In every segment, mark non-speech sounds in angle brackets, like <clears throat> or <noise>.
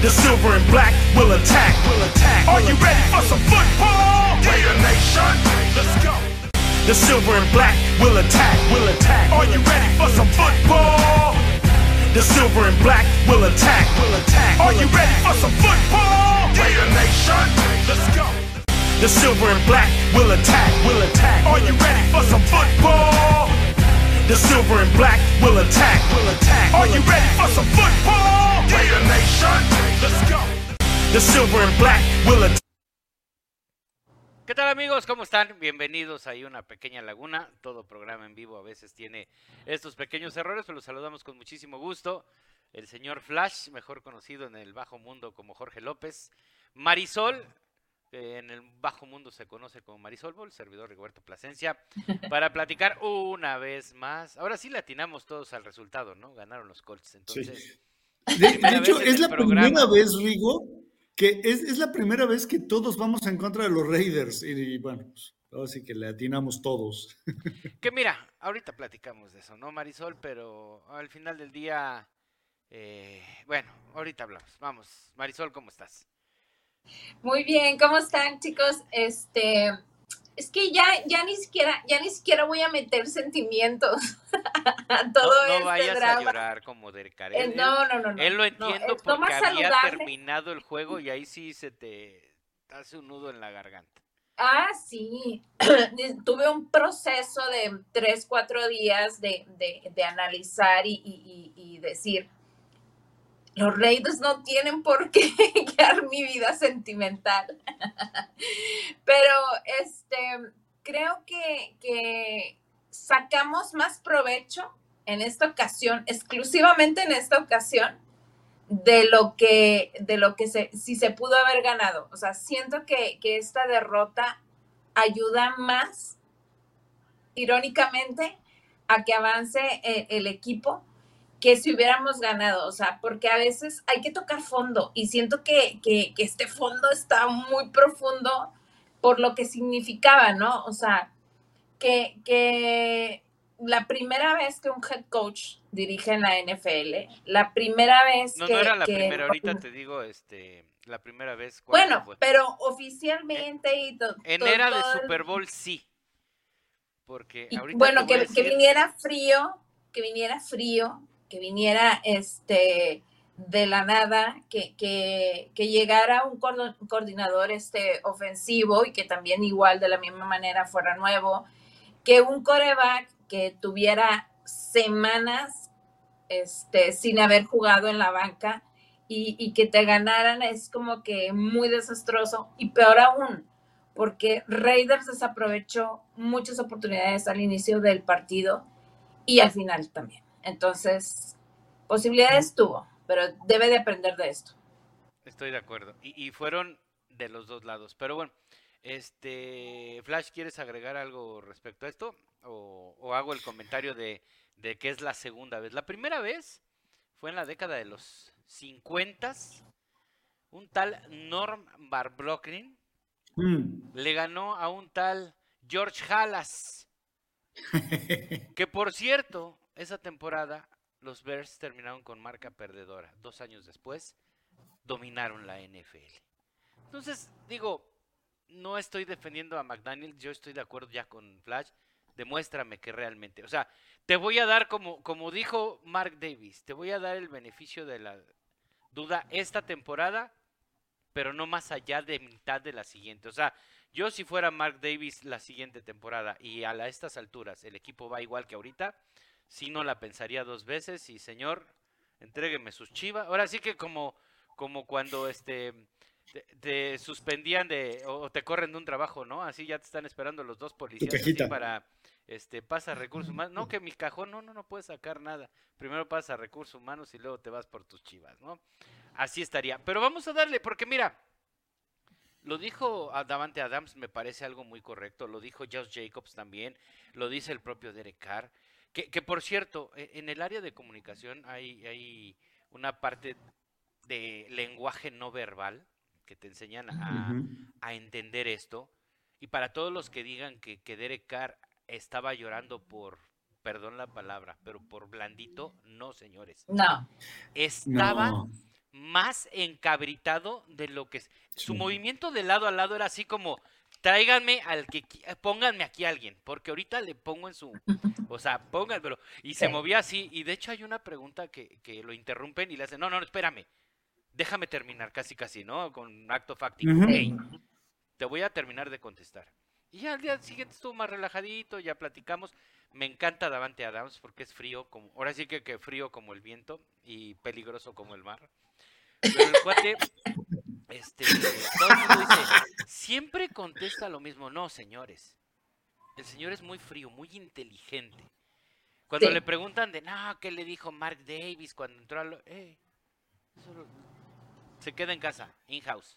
The silver and black will attack. Will attack. Are you ready for some football? Raider Nation, let's go. The silver and black will attack. Will attack. Are you ready for some football? The silver and black will attack. Will attack. Are you ready for some football? Raider Nation, let's go. The silver and black will attack. Will attack. Are you ready for some football? The silver and black will attack. Will attack. Are you ready for some football? Raider Nation, let's go. The silver and black will attack. ¿Qué tal amigos? ¿Cómo están? Bienvenidos a una pequeña laguna. Todo programa en vivo a veces tiene estos pequeños errores, pero los saludamos con muchísimo gusto. El señor Flash, mejor conocido en el bajo mundo como Jorge López. Marisol, que en el bajo mundo se conoce como Marisol el servidor Rigoberto Plasencia, para platicar una vez más. Ahora sí le atinamos todos al resultado, ¿no? Ganaron los Colts. Entonces, De, <laughs> hecho, es la programa. primera vez, Rigo, que es, es la primera vez que todos vamos en contra de los Raiders. Y, y bueno, pues, ahora sí que le atinamos todos. Que mira, ahorita platicamos de eso, ¿no, Marisol? Pero al final del día, eh, bueno, ahorita hablamos. Vamos, Marisol, ¿cómo estás? Muy bien, ¿cómo están, chicos? Este, es que ya, ya ni siquiera, ya ni siquiera voy a meter sentimientos <laughs> a todo no, no este vayas a llorar como Derek Carr. Eh, no, no, no, no. él lo entiendo porque había saludable. terminado el juego y ahí sí se te hace un nudo en la garganta. Ah, sí. <clears throat> Tuve un proceso de tres, cuatro días de, de- de analizar y- y- y decir, los Raiders no tienen por qué <laughs> guiar mi vida sentimental. <laughs> Pero este, creo que, que sacamos más provecho en esta ocasión, exclusivamente en esta ocasión, de lo que, de lo que se, si se pudo haber ganado. O sea, siento que, que esta derrota ayuda más, irónicamente, a que avance eh, el equipo que si hubiéramos ganado. O sea, porque a veces hay que tocar fondo y siento que, que, que este fondo está muy profundo por lo que significaba, ¿no? O sea, que, que la primera vez que un head coach dirige en la NFL, la primera vez No, que... no era la que- primera, ahorita te digo, este, la primera vez. ¿cuándo Bueno, fue? pero oficialmente y to- en era de todo Super Bowl sí. Porque y ahorita bueno, que, viniera frío, que viniera frío, que viniera este de la nada, que, que, llegara un coordinador este ofensivo y que también igual de la misma manera fuera nuevo, que un coreback que tuviera semanas este, sin haber jugado en la banca y, y que te ganaran es como que muy desastroso y peor aún, porque Raiders desaprovechó muchas oportunidades al inicio del partido y al final también. Entonces, posibilidades tuvo, pero debe de aprender de esto. Estoy de acuerdo. Y, y fueron de los dos lados. Pero bueno, este Flash, ¿quieres agregar algo respecto a esto? O, o hago el comentario de, de que es la segunda vez. La primera vez fue en la década de los 50. Un tal Norm Barbrocklin Mm. le ganó a un tal George Halas. <laughs> Que por cierto, esa temporada los Bears terminaron con marca perdedora. Dos años después, dominaron la NFL. Entonces, digo, no estoy defendiendo a McDaniel, yo estoy de acuerdo ya con Flash. Demuéstrame que realmente, o sea, te voy a dar como, como dijo Mark Davis, te voy a dar el beneficio de la duda esta temporada, pero no más allá de mitad de la siguiente. O sea, yo si fuera Mark Davis la siguiente temporada y a estas alturas el equipo va igual que ahorita, sí no la pensaría dos veces y señor, entrégueme sus chivas. Ahora sí que como, como cuando este te, te suspendían de o te corren de un trabajo, ¿no? Así ya te están esperando los dos policías así para este pasa recursos humanos. No, <laughs> que mi cajón, no, no, no puedes sacar nada. Primero pasa recursos humanos y luego te vas por tus chivas, ¿no? Así estaría. Pero vamos a darle, porque mira, lo dijo Davante Adams, me parece algo muy correcto. Lo dijo Josh Jacobs también. Lo dice el propio Derek Carr. Que, que por cierto, e- en el área de comunicación hay, hay una parte de lenguaje no verbal que te enseñan a, entender esto. Y para todos los que digan que, que Derek Carr estaba llorando por, perdón la palabra, pero por blandito, no, señores. No, Estaba No. más encabritado de lo que es. Su movimiento de lado a lado era así como, tráiganme al que, pónganme aquí a alguien, porque ahorita le pongo en su, o sea, pónganmelo. Y se movía así, y de hecho hay una pregunta que, que lo interrumpen y le hacen, no, no, espérame, déjame terminar, casi, casi, ¿no? Con acto fáctico. te voy a terminar de contestar. Y ya al día siguiente estuvo más relajadito, ya platicamos. Me encanta Davante Adams porque es frío, como, ahora sí que, que frío como el viento y peligroso como el mar. Pero el cuate, este, todo el mundo dice, siempre contesta lo mismo. No, señores. El señor es muy frío, muy inteligente. Cuando le preguntan de, no, ¿qué le dijo Mark Davis cuando entró a lo... Eh, se queda en casa, in-house.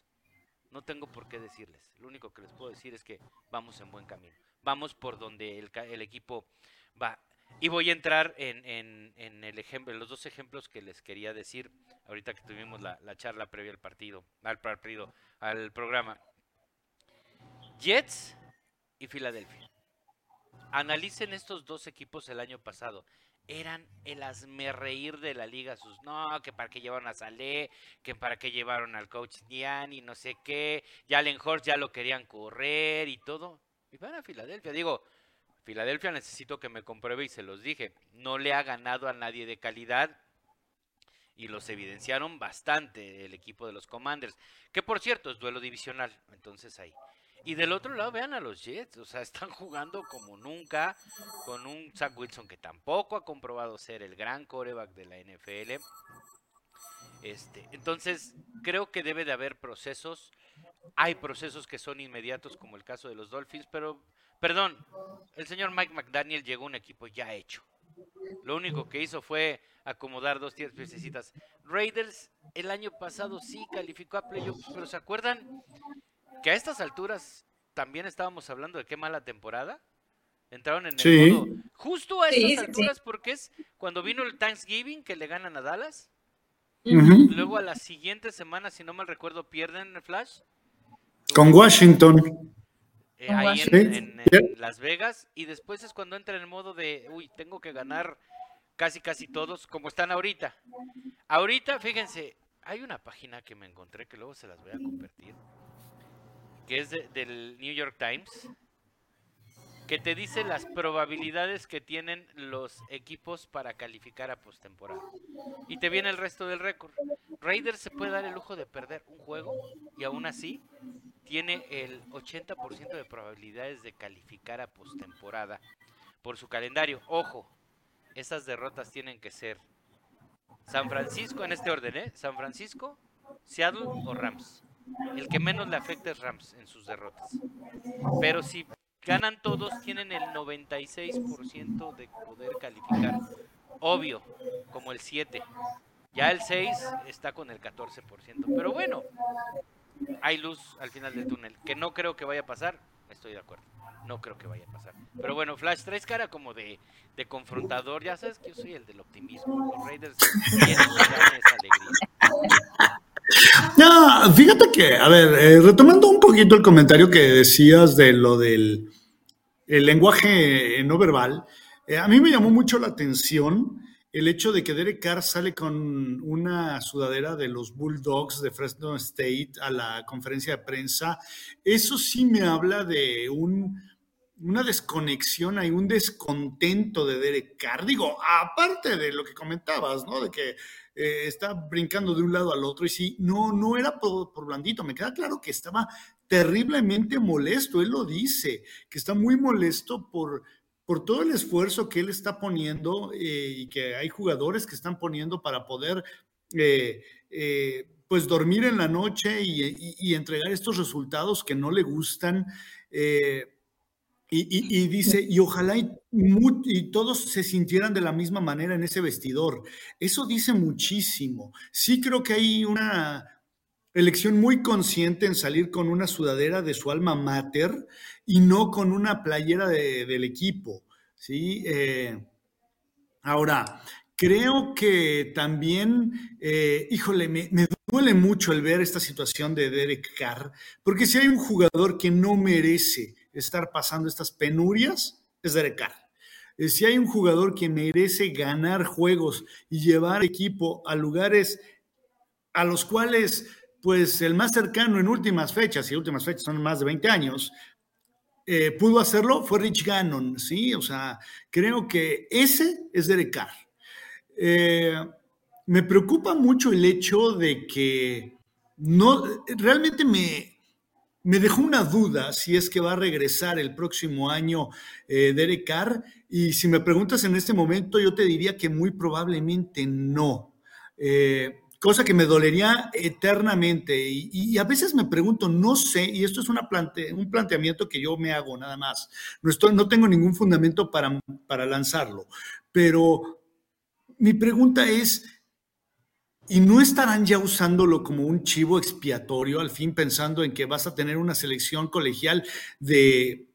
No tengo por qué decirles. Lo único que les puedo decir es que vamos en buen camino. Vamos por donde el, equipo va. Y voy a entrar en, el ejemplo, en los dos ejemplos que les quería decir ahorita que tuvimos la, charla previa al partido, al partido, al programa. Jets y Filadelfia. Analicen estos dos equipos el año pasado eran el reír de la liga. Sus, no, que para qué llevaron a Salé, que para qué llevaron al coach Dian y no sé qué. Ya Allen Horst ya lo querían correr y todo. Y van a Filadelfia. Digo, Filadelfia necesito que me compruebe y se los dije. No le ha ganado a nadie de calidad. Y los evidenciaron bastante el equipo de los Commanders. Que por cierto es duelo divisional. Entonces ahí. Y del otro lado, vean a los Jets, o sea, están jugando como nunca, con un Zach Wilson que tampoco ha comprobado ser el gran coreback de la NFL. Este, entonces, creo que debe de haber procesos. Hay procesos que son inmediatos, como el caso de los Dolphins, pero, perdón, el señor Mike McDaniel llegó a un equipo ya hecho. Lo único que hizo fue acomodar dos tierras piececitas. Raiders el año pasado sí calificó a playoffs, pero ¿se acuerdan que a estas alturas también estábamos hablando de qué mala temporada. Entraron en el modo, justo a estas alturas porque es cuando vino el Thanksgiving que le ganan a Dallas. Luego a la siguiente semana, si no mal recuerdo, pierden el Flash. Con Washington. Eh, ahí en, Las Vegas. Y después es cuando entra en el modo de, uy, tengo que ganar casi, casi todos, como están ahorita. Ahorita, fíjense, hay una página que me encontré que luego se las voy a convertir que es del New York Times, que te dice las probabilidades que tienen los equipos para calificar a postemporada. Y te viene el resto del récord. Raiders se puede dar el lujo de perder un juego y aún así tiene el 80% de probabilidades de calificar a postemporada por su calendario. Ojo, esas derrotas tienen que ser San Francisco en este orden, ¿eh? San Francisco, Seattle o Rams. El que menos le afecta es Rams en sus derrotas. Pero si ganan todos, tienen el 96% de poder calificar. Obvio, como el 7. Ya el 6 está con el 14%. Pero bueno, hay luz al final del túnel. Que no creo que vaya a pasar. Estoy de acuerdo. No creo que vaya a pasar. Pero bueno, Flash, traes cara como de, de confrontador. Ya sabes que yo soy el del optimismo. Los Raiders esa alegría. No, fíjate que, a ver, eh, retomando un poquito el comentario que decías de lo del el lenguaje no verbal, eh, a mí me llamó mucho la atención el hecho de que Derek Carr sale con una sudadera de los Bulldogs de Fresno State a la conferencia de prensa. Eso sí me habla de un, una desconexión, hay un descontento de Derek Carr. Digo, aparte de lo que comentabas, ¿no? De que eh, está brincando de un lado al otro y sí, no, no era por, blandito, me queda claro que estaba terriblemente molesto, él lo dice, que está muy molesto por, por todo el esfuerzo que él está poniendo eh, y que hay jugadores que están poniendo para poder eh, pues dormir en la noche y, entregar estos resultados que no le gustan. Y, dice, y ojalá y, todos se sintieran de la misma manera en ese vestidor. Eso dice muchísimo. Sí creo que hay una elección muy consciente en salir con una sudadera de su alma mater y no con una playera del equipo. ¿sí? Eh, ahora, creo que también, eh, híjole, me, me duele mucho el ver esta situación de Derek Carr, porque si hay un jugador que no merece estar pasando estas penurias es Derek Carr. Eh, si hay un jugador que merece ganar juegos y llevar equipo a lugares a los cuales, pues el más cercano en últimas fechas, y últimas fechas son más de 20 años, eh, pudo hacerlo fue Rich Gannon, ¿sí? O sea, creo que ese es Derek Carr. Eh, me preocupa mucho el hecho de que no, realmente me, me dejó una duda si es que va a regresar el próximo año eh, Derek Carr. Y si me preguntas en este momento, yo te diría que muy probablemente no. Cosa que me dolería eternamente. Y, a veces me pregunto, no sé, y esto es una plante, un planteamiento que yo me hago nada más. No, estoy, no tengo ningún fundamento para, para lanzarlo. Pero mi pregunta es, ¿Y no estarán ya usándolo como un chivo expiatorio, al fin pensando en que vas a tener una selección colegial de,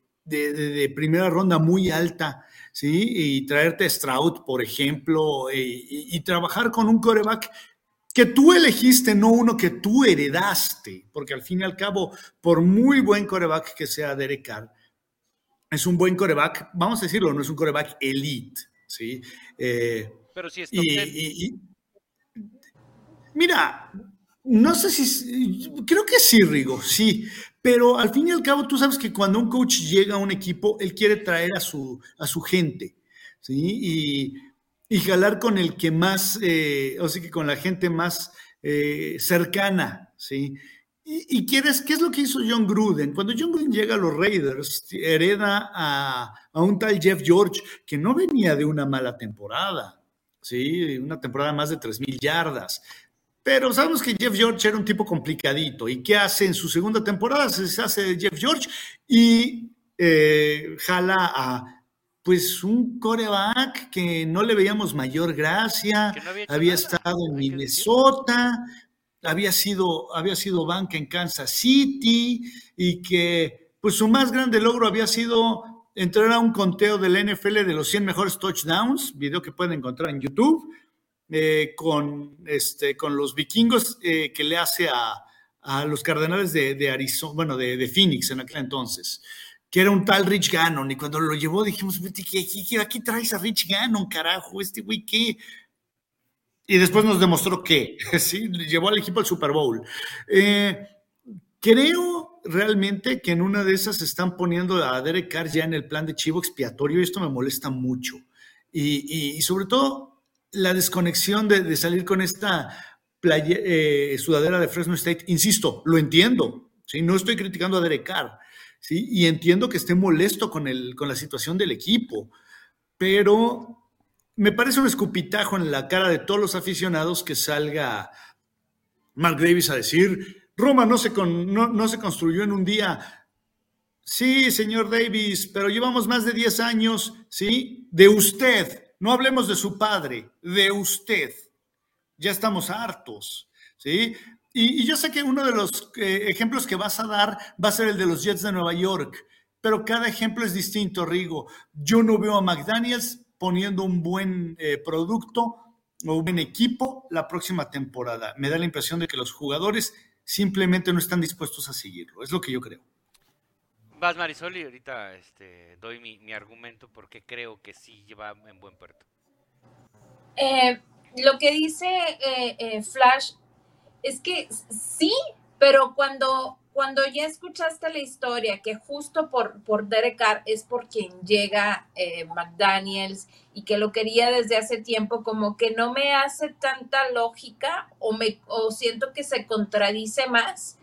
primera ronda muy alta, ¿sí? Y traerte Stroud, por ejemplo, e, y, trabajar con un coreback que tú elegiste, no uno que tú heredaste, porque al fin y al cabo, por muy buen coreback que sea Derek Carr, es un buen coreback, vamos a decirlo, no es un coreback elite, ¿sí? Eh, Pero si es y, Mira, no sé si, creo que sí, Rigo, sí, pero al fin y al cabo tú sabes que cuando un coach llega a un equipo, él quiere traer a su, a su gente, ¿sí? Y, jalar con el que más, eh, o sea, que con la gente más eh, cercana, ¿sí? Y, quieres, ¿qué es lo que hizo John Gruden? Cuando John Gruden llega a los Raiders, hereda a, a un tal Jeff George que no venía de una mala temporada, ¿sí? Una temporada más de 3.000 yardas. Pero sabemos que Jeff George era un tipo complicadito. ¿Y qué hace en su segunda temporada? Se hace Jeff George y eh, jala a pues un coreback que no le veíamos mayor gracia, había, estado en Minnesota, había sido, había sido banca en Kansas City y que pues su más grande logro había sido entrar a un conteo del NFL de los 100 mejores touchdowns, video que pueden encontrar en YouTube, eh, con, este, con los vikingos que le hace a, los cardenales de, Arizona, bueno, de, Phoenix en aquel entonces, que era un tal Rich Gannon. Y cuando lo llevó dijimos, aquí, aquí traes a Rich Gannon, carajo, este güey qué. Y después nos demostró que, <laughs> sí, llevó al equipo al Super Bowl. Eh, creo realmente que en una de esas están poniendo a Derek Carr ya en el plan de chivo expiatorio y esto me molesta mucho. y sobre todo la desconexión de, salir con esta eh, sudadera de Fresno State, insisto, lo entiendo, ¿sí? no estoy criticando a Derek Carr, ¿sí? y entiendo que esté molesto con, el, con la situación del equipo, pero me parece un escupitajo en la cara de todos los aficionados que salga Mark Davis a decir, Roma no se, no, no se construyó en un día. Sí, señor Davis, pero llevamos más de 10 años, ¿sí? De usted, no hablemos de su padre, de usted. Ya estamos hartos, ¿sí? Y, yo sé que uno de los eh, ejemplos que vas a dar va a ser el de los Jets de Nueva York, pero cada ejemplo es distinto, Rigo. Yo no veo a McDaniels poniendo un buen eh, producto o un buen equipo la próxima temporada. Me da la impresión de que los jugadores simplemente no están dispuestos a seguirlo. Es lo que yo creo. Vas Marisol y ahorita este, doy mi, argumento porque creo que sí lleva en buen puerto. Eh, lo que dice eh, eh, Flash es que sí, pero cuando, cuando ya escuchaste la historia, que justo por, por Derek Carr es por quien llega McDaniels y que lo quería desde hace tiempo, como que no me hace tanta lógica o, me, o siento que se contradice más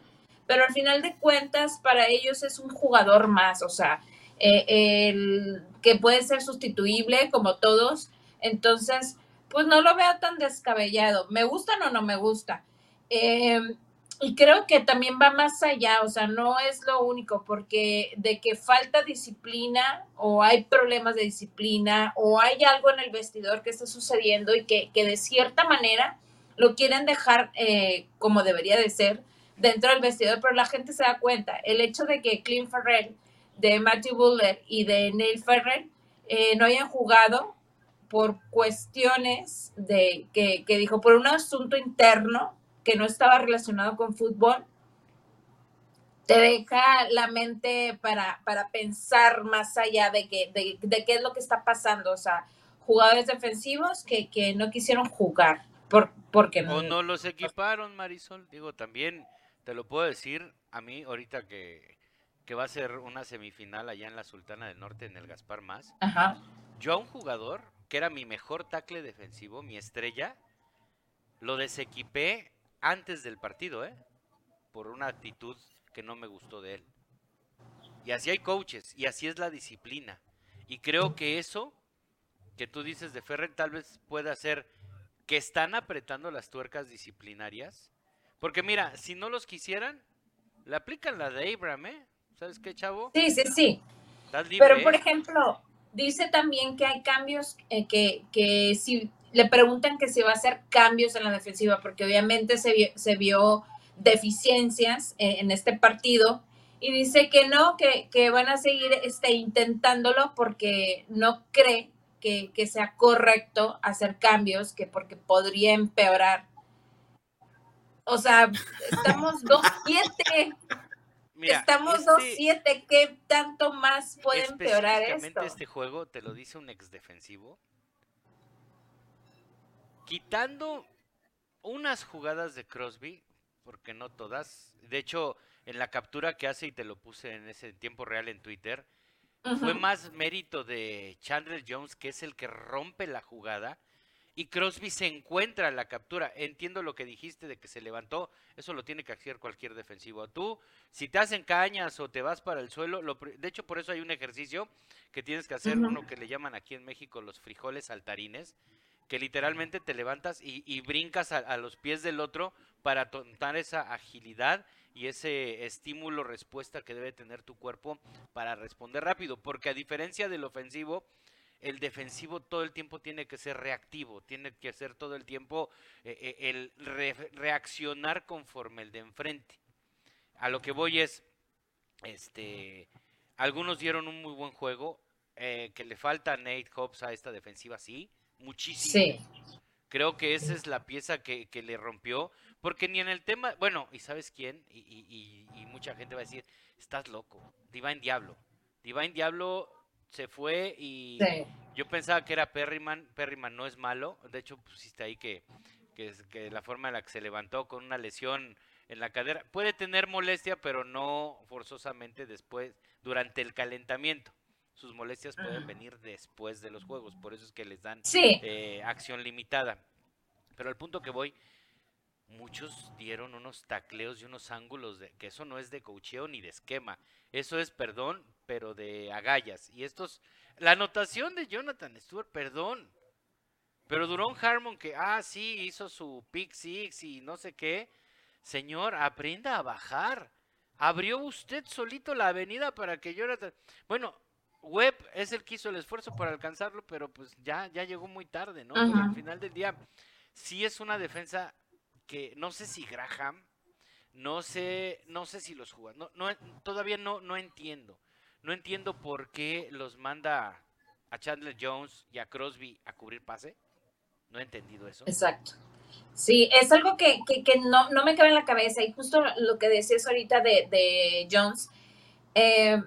pero al final de cuentas para ellos es un jugador más, o sea, eh, el, que puede ser sustituible como todos, entonces, pues no lo veo tan descabellado, me gusta o no me gusta. Em, y creo que también va más allá, o sea, no es lo único, porque de que falta disciplina o hay problemas de disciplina o hay algo en el vestidor que está sucediendo y que, que de cierta manera lo quieren dejar eh, como debería de ser, dentro del vestidor, pero la gente se da cuenta. El hecho de que Clint Ferrell, de Matthew Buller y de Neil Ferrell eh, no hayan jugado por cuestiones de que, dijo, por un asunto interno que no estaba relacionado con fútbol, te deja la mente para, para pensar más allá de, que, de, qué es lo que está pasando. O sea, jugadores defensivos que, que no quisieron jugar Por, porque O no los equiparon, Marisol. Digo, también te lo puedo decir a mí ahorita que, que va a ser una semifinal allá en la Sultana del Norte en el Gaspar Más. Ajá. Yo a un jugador que era mi mejor tackle defensivo, mi estrella, lo desequipé antes del partido, ¿eh? Por una actitud que no me gustó de él. Y así hay coaches, y así es la disciplina. Y creo que eso que tú dices de Ferrer tal vez pueda ser que están apretando las tuercas disciplinarias. Porque mira, si no los quisieran, le aplican la de Abraham, ¿eh? ¿Sabes qué, chavo? Sí, sí, sí. Libre, Pero, por ¿eh? ejemplo, dice también que hay cambios, eh, que, que si le preguntan que si va a hacer cambios en la defensiva, porque obviamente se vio, se vio deficiencias eh, en este partido, y dice que no, que, que van a seguir este, intentándolo porque no cree que, que sea correcto hacer cambios, que porque podría empeorar. O sea, estamos <laughs> 2-7. Mira, Estamos este- 2-7. ¿Qué tanto más puede empeorar específicamente esto? este juego te lo dice un ex defensivo. Quitando unas jugadas de Crosby, porque no todas. De hecho, en la captura que hace y te lo puse en ese tiempo real en Twitter, fue más mérito de Chandler Jones, que es el que rompe la jugada, y Crosby se encuentra en la captura. Entiendo lo que dijiste de que se levantó, eso lo tiene que hacer cualquier defensivo. Tú, si te hacen cañas o te vas para el suelo, lo de hecho por eso hay un ejercicio que tienes que hacer, uno que le llaman aquí en México los frijoles saltarines, que literalmente te levantas y, brincas a, los pies del otro para tomar esa agilidad y ese estímulo respuesta que debe tener tu cuerpo para responder rápido, porque a diferencia del ofensivo, el defensivo todo el tiempo tiene que ser reactivo, tiene que ser todo el tiempo eh, eh, el re- reaccionar conforme el de enfrente. A lo que voy es, este, algunos dieron un muy buen juego, eh, que le falta Nate Hobbs a esta defensiva, sí, muchísimo. Sí. Creo que esa es la pieza que, que le rompió, porque ni en el tema, bueno, ¿y sabes quién? Y, y- y- y mucha gente va a decir, estás loco, Divine Diablo. Divine Diablo se fue y Sí. yo pensaba que era Perryman, Perryman no es malo, de hecho pusiste ahí que, que, que la forma en la que se levantó con una lesión en la cadera, puede tener molestia, pero no forzosamente después, durante el calentamiento. Sus molestias pueden venir después de los juegos, por eso es que les dan Sí. eh, acción limitada. Pero al punto que voy, muchos dieron unos tacleos y unos ángulos de que eso no es de cocheo ni de esquema. Eso es, perdón, pero de agallas. Y estos, la anotación de Jonathan Stewart, perdón. Pero Durón Harmon que, ah, sí, hizo su pick six y no sé qué. Señor, aprenda a bajar. Abrió usted solito la avenida para que Jonathan... Bueno, Webb es el que hizo el esfuerzo para alcanzarlo, pero pues ya, ya llegó muy tarde, ¿no? Al final del día, sí es una defensa que no sé si Graham, no sé, no sé si los jugadores, no, no, todavía no, no entiendo. No entiendo por qué los manda a Chandler Jones y a Crosby a cubrir pase. No he entendido eso. Exacto. Sí, es algo que, que, que no, no me cabe en la cabeza y justo lo que decías ahorita de, de Jones, eh,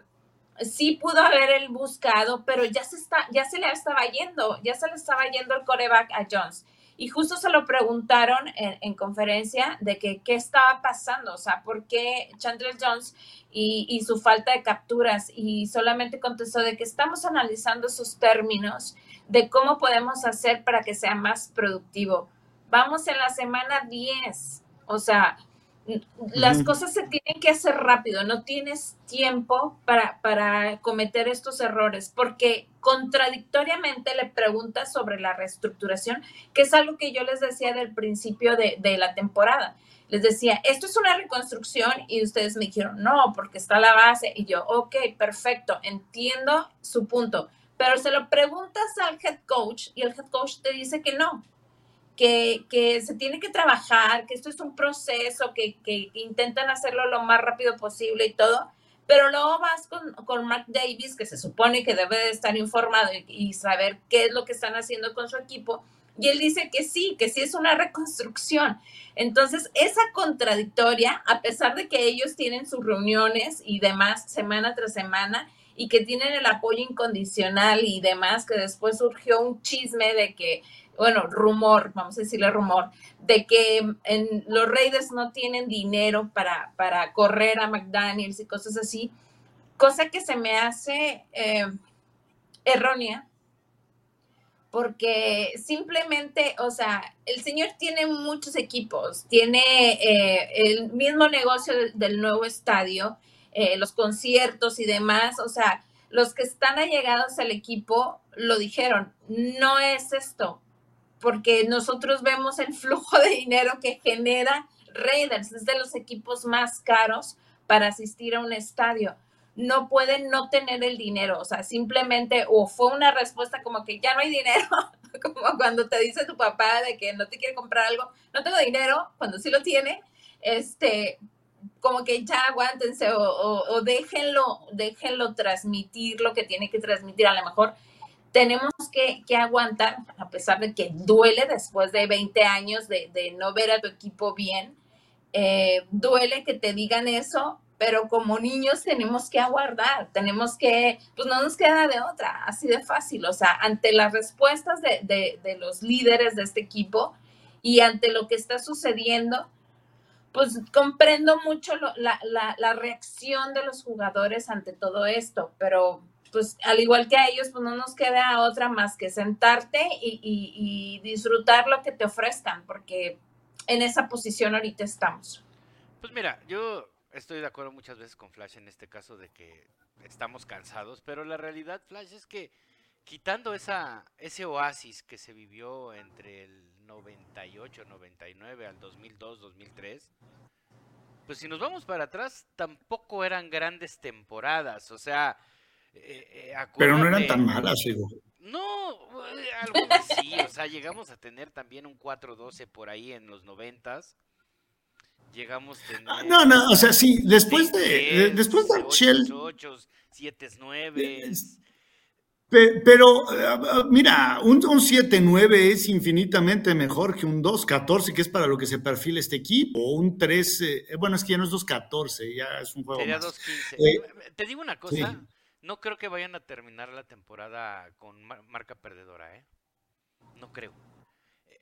sí pudo haber él buscado, pero ya se, está, ya se le estaba yendo, ya se le estaba yendo el coreback a Jones. Y justo se lo preguntaron en, en conferencia de que qué estaba pasando, o sea, por qué Chandler Jones y, y su falta de capturas. Y solamente contestó de que estamos analizando esos términos de cómo podemos hacer para que sea más productivo. Vamos en la semana 10, o sea, las cosas se tienen que hacer rápido, no tienes tiempo para, para cometer estos errores, porque contradictoriamente le preguntas sobre la reestructuración, que es algo que yo les decía del principio de, de la temporada. Les decía, esto es una reconstrucción y ustedes me dijeron, no, porque está la base. Y yo, ok, perfecto, entiendo su punto. Pero se lo preguntas al head coach y el head coach te dice que no, que, se tiene que trabajar, que esto es un proceso, que, que intentan hacerlo lo más rápido posible y todo. Pero luego vas con, con Mark Davis, que se supone que debe de estar informado y, y saber qué es lo que están haciendo con su equipo. Y él dice que sí, que sí es una reconstrucción. Entonces, esa contradictoria, a pesar de que ellos tienen sus reuniones y demás semana tras semana, y que tienen el apoyo incondicional y demás, que después surgió un chisme de que bueno, rumor, vamos a decirle rumor, de que en, los Raiders no tienen dinero para, para correr a McDaniels y cosas así, cosa que se me hace eh, errónea, porque simplemente, o sea, el señor tiene muchos equipos, tiene eh, el mismo negocio del, nuevo estadio, eh, los conciertos y demás, o sea, los que están allegados al equipo lo dijeron, no es esto, porque nosotros vemos el flujo de dinero que genera Raiders, es de los equipos más caros para asistir a un estadio. No pueden no tener el dinero, o sea, simplemente, o fue una respuesta como que ya no hay dinero, <laughs> como cuando te dice tu papá de que no te quiere comprar algo, no tengo dinero, cuando sí lo tiene, este, como que ya aguántense o, o déjenlo, déjenlo transmitir lo que tiene que transmitir. A lo mejor tenemos que, aguantar, a pesar de que duele después de 20 años de, no ver a tu equipo bien, eh, duele que te digan eso, pero como niños tenemos que aguardar, tenemos que, pues no nos queda de otra, así de fácil, o sea, ante las respuestas de, los líderes de este equipo y ante lo que está sucediendo, pues comprendo mucho la, la reacción de los jugadores ante todo esto, pero pues al igual que a ellos, pues no nos queda otra más que sentarte y, disfrutar lo que te ofrezcan, porque en esa posición ahorita estamos. Pues mira, yo estoy de acuerdo muchas veces con Flash en este caso de que estamos cansados, pero la realidad, Flash, es que quitando esa, ese oasis que se vivió entre el 98, 99 al 2002, 2003, pues si nos vamos para atrás, tampoco eran grandes temporadas, o sea, eh, eh, Pero no eran tan malas, digo. No, eh, algo así, o sea, llegamos a tener también un 4-12 por ahí en los noventas. Llegamos a tener... No, no, o sea, sí, después de, después de 8, 7, 9. Pero, mira, un, un 7-9 es infinitamente mejor que un 2-14, que es para lo que se perfila este equipo. Un 3, bueno, es que ya no es 2-14, ya es un juego Sería 2-15. Te digo una cosa, no creo que vayan a terminar la temporada con marca perdedora, ¿eh? No creo.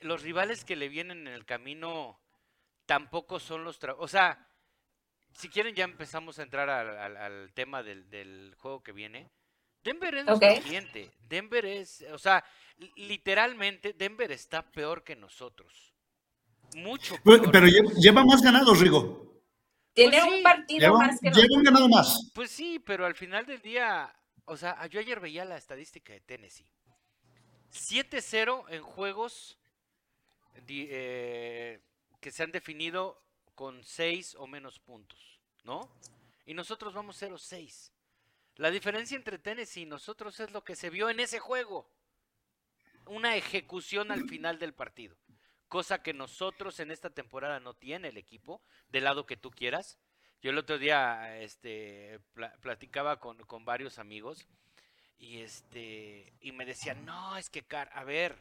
Los rivales que le vienen en el camino tampoco son los... o sea, si quieren ya empezamos a entrar al, tema del, juego que viene. Denver es nuestro cliente. Denver es, o sea, literalmente Denver está peor que nosotros. Mucho peor. Pero, lleva más ganados, Rigo. Tiene pues un partido más que Lleva un ganado más. Pues sí, pero al final del día, o sea, yo ayer veía la estadística de Tennessee. 7-0 en juegos eh, que se han definido con 6 o menos puntos, ¿no? Y nosotros vamos 0-6. La diferencia entre Tennessee y nosotros es lo que se vio en ese juego. Una ejecución al final del partido cosa que nosotros en esta temporada no tiene el equipo, del lado que tú quieras. Yo el otro día este, platicaba con, varios amigos y, este, y me decían, no, es que Car, a ver,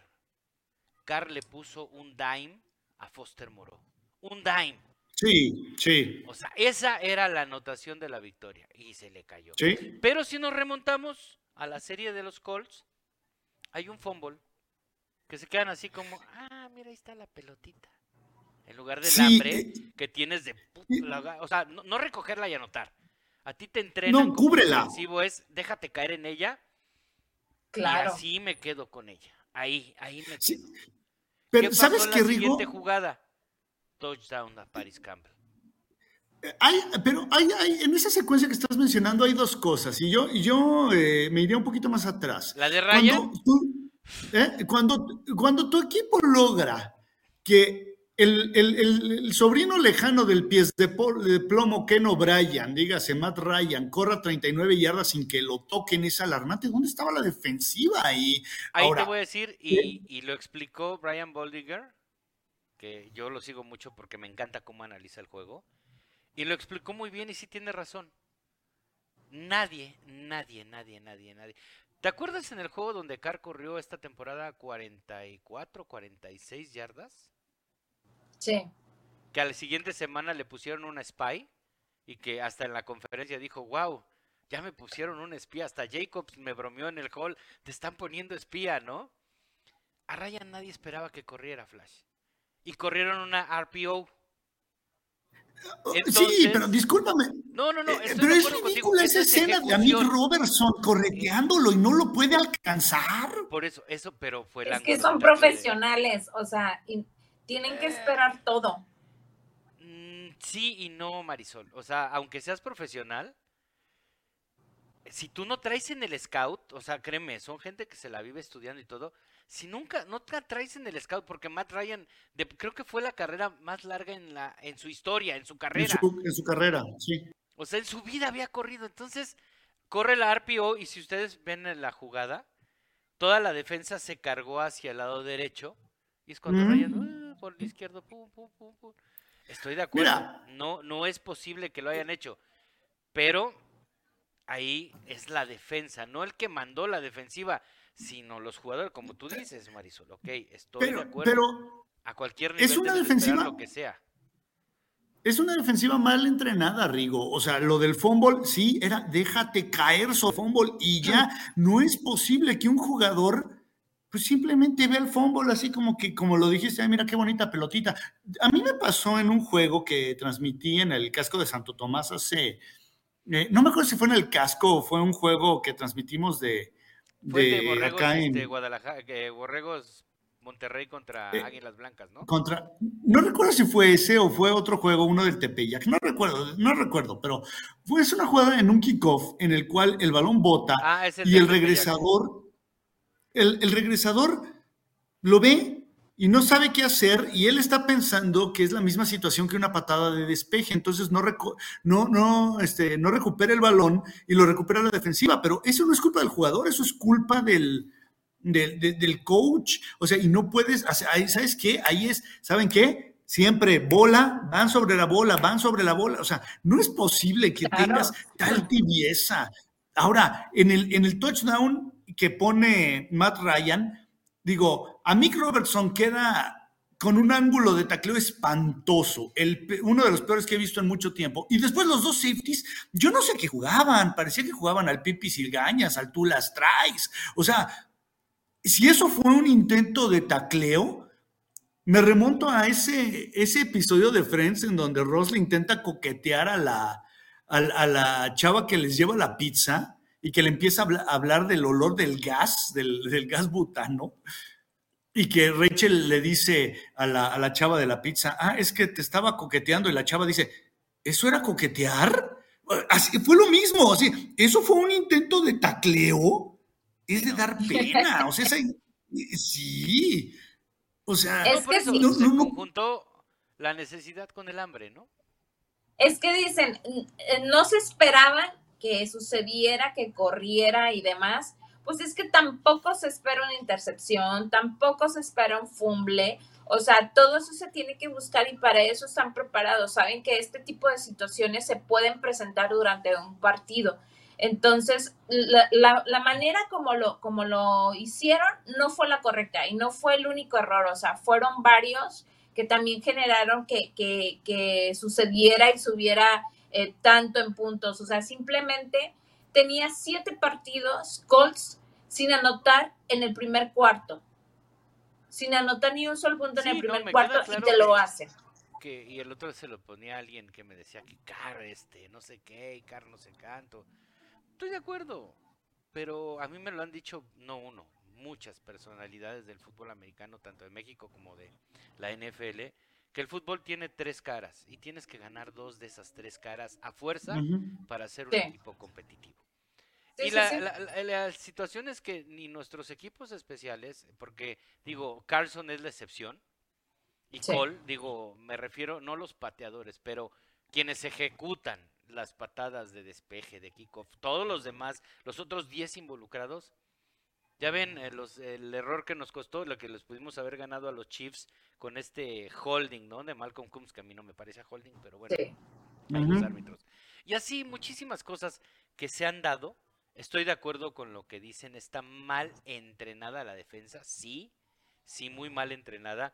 Car le puso un dime a Foster Moro. Un dime. Sí, sí. O sea, esa era la anotación de la victoria y se le cayó. Pero si nos remontamos a la serie de los Colts, hay un fumble que se quedan así como, ah, mira, ahí está la pelotita. En lugar del hambre eh, que tienes de puta, o sea, no, recogerla y anotar. A ti te entrenan. No, cúbrela. es déjate caer en ella. Claro. Y así me quedo con ella. Ahí, ahí me quedo. Pero ¿sabes qué, Rigo? siguiente jugada? Touchdown a Paris Campbell. Eh, hay, pero hay, hay, en esa secuencia que estás mencionando hay dos cosas y yo, yo eh, me iría un poquito más atrás. ¿La de Ryan? ¿Eh? Cuando, cuando tu equipo logra que el, sobrino lejano del pies de, plomo Ken O'Brien, dígase Matt Ryan, corra 39 yardas sin que lo toquen, es alarmante. ¿Dónde estaba la defensiva ahí? Ahí te voy a decir, y, lo explicó Brian Boldiger, que yo lo sigo mucho porque me encanta cómo analiza el juego, y lo explicó muy bien y sí tiene razón. Nadie, nadie, nadie, nadie, nadie. ¿Te acuerdas en el juego donde Carr corrió esta temporada 44, 46 yardas? Sí. Que a la siguiente semana le pusieron una spy y que hasta en la conferencia dijo, wow, ya me pusieron un espía. Hasta Jacobs me bromeó en el hall, te están poniendo espía, ¿no? a Ryan nadie esperaba que corriera Flash. Y corrieron una RPO. Sí, pero discúlpame. No, no, no. Eh, pero es ridícula esa es escena de ejecución. Robertson correteándolo y no lo puede alcanzar. Por eso, eso, pero fue la Es que son profesionales, o sea, y tienen que esperar todo. Mm, sí y no, Marisol. O sea, aunque seas profesional, si tú no traes en el scout, o sea, créeme, son gente que se la vive estudiando y todo. Si nunca, no te traes en el scout, porque Matt Ryan, de- creo que fue la carrera más larga en la, en su historia, en su En carrera. su, en su carrera, sí. O sea, en su vida había corrido. Entonces, corre la RPO y si ustedes ven en la jugada, toda la defensa se cargó hacia el lado derecho. Y es cuando Mm. Ryan, "Ah, por el izquierdo, pum, pum, pum, pum". Estoy de acuerdo. Mira. No, no es posible que lo hayan hecho. Pero ahí es la defensa, no el que mandó la defensiva, sino los jugadores, como tú dices, Marisol. Ok, estoy de Pero, acuerdo. pero a cualquier es nivel una debes esperar defensiva- lo que sea. es una defensiva mal entrenada, Rigo. O sea, lo del fumble, sí, era déjate caer sobre fumble y ya no es posible que un jugador pues simplemente vea el fumble así como que, como lo dijiste, "Ay, mira qué bonita pelotita. A mí me pasó en un juego que transmití en el casco de Santo Tomás hace, eh, no me acuerdo si fue en el casco o fue un juego que transmitimos de, de de Borregos, acá en... este, Guadalajara, Borregos Monterrey contra Eh, Águilas Blancas, ¿no? Contra, no recuerdo si fue ese o fue otro juego, uno del Tepeyac, no recuerdo, no recuerdo, pero fue es una jugada en un kickoff en el cual el balón bota Ah, el y el regresador, el, el regresador lo ve y no sabe qué hacer y él está pensando que es la misma situación que una patada de despeje, entonces no, no, no, este, no recupera el balón y lo recupera la defensiva, pero eso no es culpa del jugador, eso es culpa del, del, de- del coach, o sea, y no puedes, ¿sabes qué? Ahí es, ¿saben qué? Siempre bola, van sobre la bola, van sobre la bola, o sea, no es posible que Claro. tengas tal tibieza. Ahora, en el, en el touchdown que pone Matt Ryan, digo, a Mick Robertson queda con un ángulo de tacleo espantoso, el, uno de los peores que he visto en mucho tiempo. Y después los dos safeties, yo no sé qué jugaban, parecía que jugaban al Pipi Silgañas, al tú las. O sea, si eso fue un intento de tacleo, me remonto a ese, ese episodio de Friends en donde Ross le intenta coquetear a la, a, la- chava que les lleva la pizza y que le empieza a habla- a hablar del olor del gas, del gas butano. Y que Rachel le dice a la, a la chava de la pizza, ah, es que te estaba coqueteando. Y la chava dice, ¿eso era coquetear? Así, fue lo mismo, así, eso fue un intento de tacleo. Es de dar pena, o sea, <laughs> esa- sí. O sea, Es que eso sí. no, se no, no. conjuntó la necesidad con el hambre, ¿no? Es que dicen, eh, no se esperaban que sucediera, que corriera y demás. Pues es que tampoco se espera una intercepción, tampoco se espera un fumble. O sea, todo eso se tiene que buscar y para eso están preparados. Saben que este tipo de situaciones se pueden presentar durante un partido. Entonces, la, manera como lo, como lo hicieron no fue la correcta y no fue el único error. O sea, fueron varios que también generaron que, que, que sucediera y subiera eh, tanto en puntos. O sea, simplemente tenía siete partidos Colts sin anotar en el primer cuarto. Sin anotar ni un solo punto Sí, en el primer me cuarto y te lo que- hace. Que, y el otro se lo ponía a alguien que me decía que Car, este, no sé qué, y Car no sé canto. Estoy de acuerdo, pero a mí me lo han dicho, no uno, muchas personalidades del fútbol americano, tanto de México como de la NFL, que el fútbol tiene tres caras y tienes que ganar dos de esas tres caras a fuerza para ser un Sí. equipo competitivo. Sí, y sí, la, sí. la- la- la situación es que ni nuestros equipos especiales, porque digo, Carlson es la excepción, y Sí. Cole, digo, me refiero no los pateadores, pero quienes ejecutan las patadas de despeje, de kickoff, todos los demás, los otros 10 involucrados, ya ven eh, los, el error que nos costó, lo que les pudimos haber ganado a los Chiefs con este holding, ¿no? De Malcolm Coombs, que a mí no me parece a holding, pero bueno Sí. a los Ujú. árbitros. Y así muchísimas cosas que se han dado. Estoy de acuerdo con lo que dicen. Está mal entrenada la defensa, sí, sí, muy mal entrenada.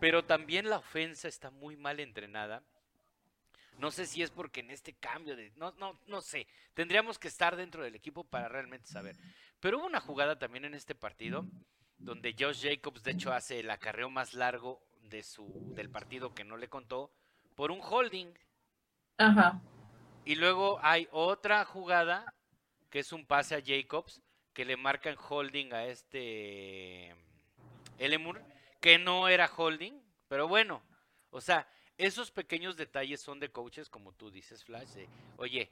Pero también la ofensa está muy mal entrenada. No sé si es porque en este cambio de... No, no, no sé. Tendríamos que estar dentro del equipo para realmente saber. Pero hubo una jugada también en este partido donde Josh Jacobs de hecho hace el acarreo más largo de su, del partido que no le contó por un holding. Ajá. Y luego hay otra jugada que es un pase a Jacobs que le marcan holding a este Elemur, que no era holding, pero bueno, o sea, esos pequeños detalles son de coaches, como tú dices, Flash, oye,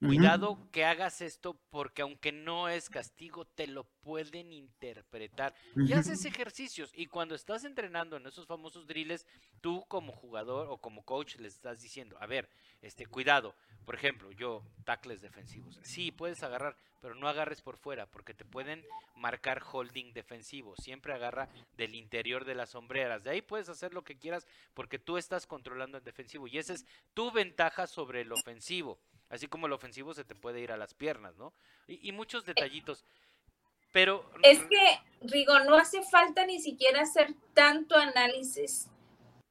Cuidado que hagas esto porque aunque no es castigo, te lo pueden interpretar. Y haces ejercicios y cuando estás entrenando en esos famosos drills, tú como jugador o como coach les estás diciendo, a ver, este cuidado. Por ejemplo, yo tackles defensivos. Sí, puedes agarrar, pero no agarres por fuera porque te pueden marcar holding defensivo. Siempre agarra del interior de las sombreras. De ahí puedes hacer lo que quieras porque tú estás controlando el defensivo y esa es tu ventaja sobre el ofensivo. Así como el ofensivo se te puede ir a las piernas, ¿no? Y, muchos detallitos. Pero. Es que, Rigo, no hace falta ni siquiera hacer tanto análisis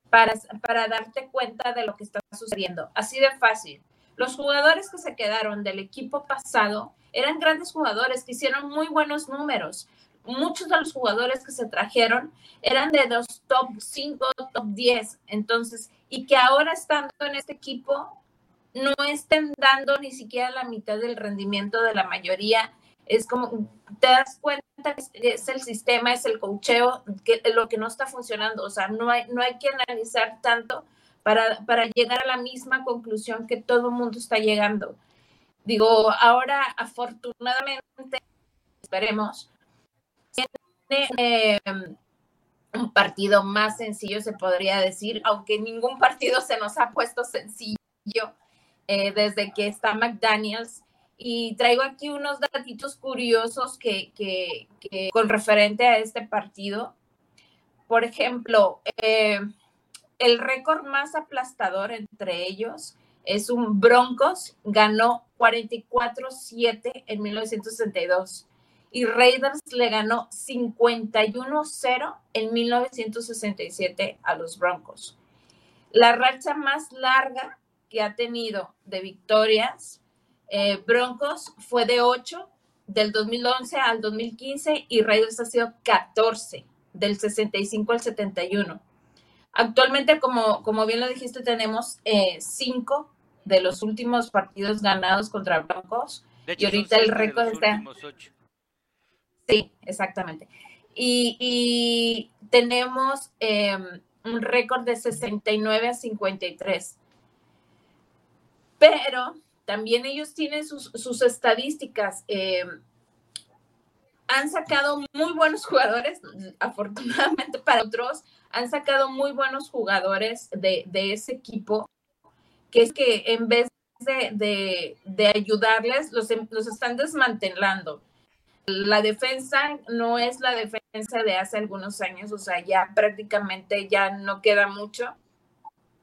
para, para darte cuenta de lo que está sucediendo. Así de fácil. Los jugadores que se quedaron del equipo pasado eran grandes jugadores que hicieron muy buenos números. Muchos de los jugadores que se trajeron eran de los top 5, top 10. Entonces, y que ahora estando en este equipo no estén dando ni siquiera la mitad del rendimiento de la mayoría. Es como, te das cuenta que es el sistema, es el cocheo, lo que no está funcionando. O sea, no hay, no hay que analizar tanto para, para llegar a la misma conclusión que todo el mundo está llegando. Digo, ahora afortunadamente, esperemos, tiene eh, un partido más sencillo, se podría decir, aunque ningún partido se nos ha puesto sencillo eh, desde que está McDaniels. Y traigo aquí unos datitos curiosos que, que, con referente a este partido. Por ejemplo, eh, el récord más aplastador entre ellos es un Broncos, ganó 44-7 en 1962 y Raiders le ganó 51-0 en 1967 a los Broncos. La racha más larga que ha tenido de victorias eh, Broncos fue de 8 del 2011 al 2015 y Raiders ha sido 14 del 65 al 71. Actualmente, como, como bien lo dijiste, tenemos 5 eh, de los últimos partidos ganados contra Broncos. y ahorita el récord está... Sí, exactamente. Y, tenemos em, un récord de 69 a 53 pero también ellos tienen sus, estadísticas. Eh, han sacado muy buenos jugadores, <laughs> afortunadamente para otros, han sacado muy buenos jugadores de, ese equipo, que es que en vez de, ayudarles, los, los, están desmantelando. La defensa no es la defensa de hace algunos años, o sea, ya prácticamente ya no queda mucho.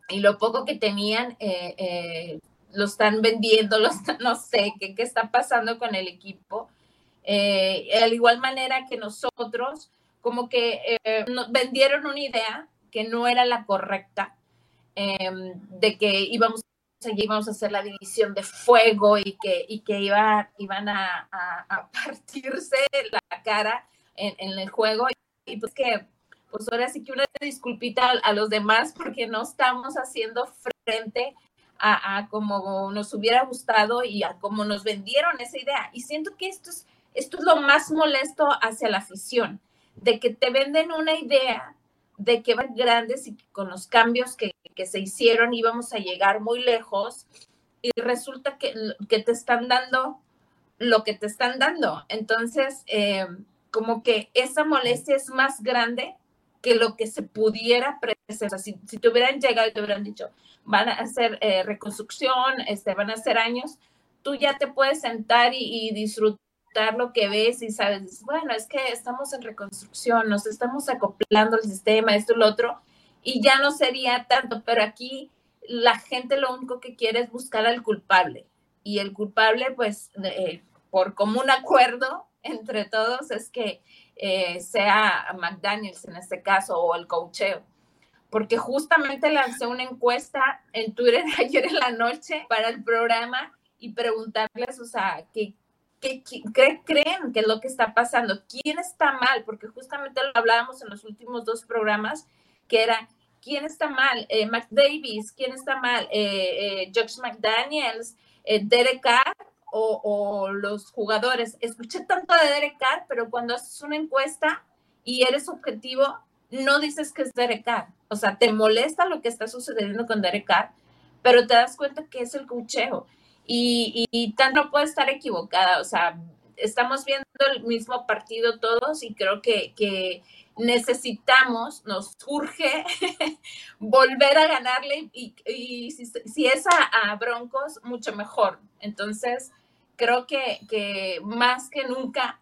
Y lo poco que tenían, eh, eh, lo están vendiendo, <laughs> no sé qué, qué está pasando con el equipo. Eh, de igual manera que nosotros, como que eh, nos vendieron una idea que no era la correcta, em, de que íbamos, íbamos a hacer la división de fuego y que, y que iba, iban a, a, <laughs> partirse la cara en, en, el juego. Y pues que, pues ahora sí que una disculpita a, a los demás porque no estamos haciendo frente a, como nos hubiera gustado y a como nos vendieron esa idea. Y siento que esto es, esto es lo más molesto hacia la afición, de que te venden una idea de que van grandes y con los cambios que, que se hicieron íbamos a llegar muy lejos y resulta que, que te están dando lo que te están dando. Entonces, eh, como que esa molestia es más grande que lo que se pudiera presentar. Si, si te hubieran llegado y te hubieran dicho, van a hacer eh, reconstrucción, este, van a hacer años, tú ya te puedes sentar y, disfrutar lo que ves y sabes, bueno, es que estamos en reconstrucción, nos estamos acoplando al sistema, esto y lo otro, y ya no sería tanto, pero aquí la gente lo único que quiere es buscar al culpable. Y el culpable, pues, eh, por común acuerdo entre todos, es que eh, sea McDaniels en este caso o el cocheo porque justamente lancé una encuesta en Twitter <laughs> ayer en la noche para el programa y preguntarles, o sea, qué, ¿qué, qué creen que es lo que está pasando? ¿Quién está mal? Porque justamente lo hablábamos en los últimos dos programas, que era ¿quién está mal? Eh, Davis, ¿quién está mal? Eh, eh, Josh McDaniels, eh, Derek Carr o, o, los jugadores. Escuché tanto de Derek Carr, pero cuando haces una encuesta y eres objetivo, no dices que es Derek Carr. O sea, te molesta lo que está sucediendo con Derek Carr, pero te das cuenta que es el cocheo. Y, y, y tanto no puede estar equivocada. O sea, estamos viendo el mismo partido todos y creo que, que necesitamos, nos urge <laughs> volver a ganarle y, y si, si, es a, Broncos, mucho mejor. Entonces, creo que, que más que nunca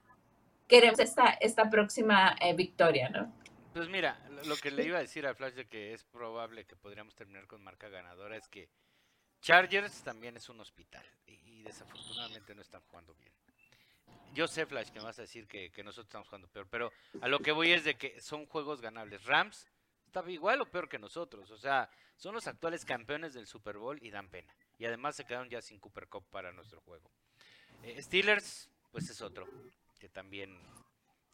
queremos esta, esta próxima eh, victoria, ¿no? Pues mira, lo que le iba a decir a Flash de que es probable que podríamos terminar con marca ganadora es que Chargers también es un hospital y desafortunadamente no están jugando bien. Yo sé, Flash, que me vas a decir que, que, nosotros estamos jugando peor, pero a lo que voy es de que son juegos ganables. Rams está igual o peor que nosotros, o sea, son los actuales campeones del Super Bowl y dan pena. Y además se quedaron ya sin Cooper Cup para nuestro juego. Eh, Steelers, pues es otro, que también,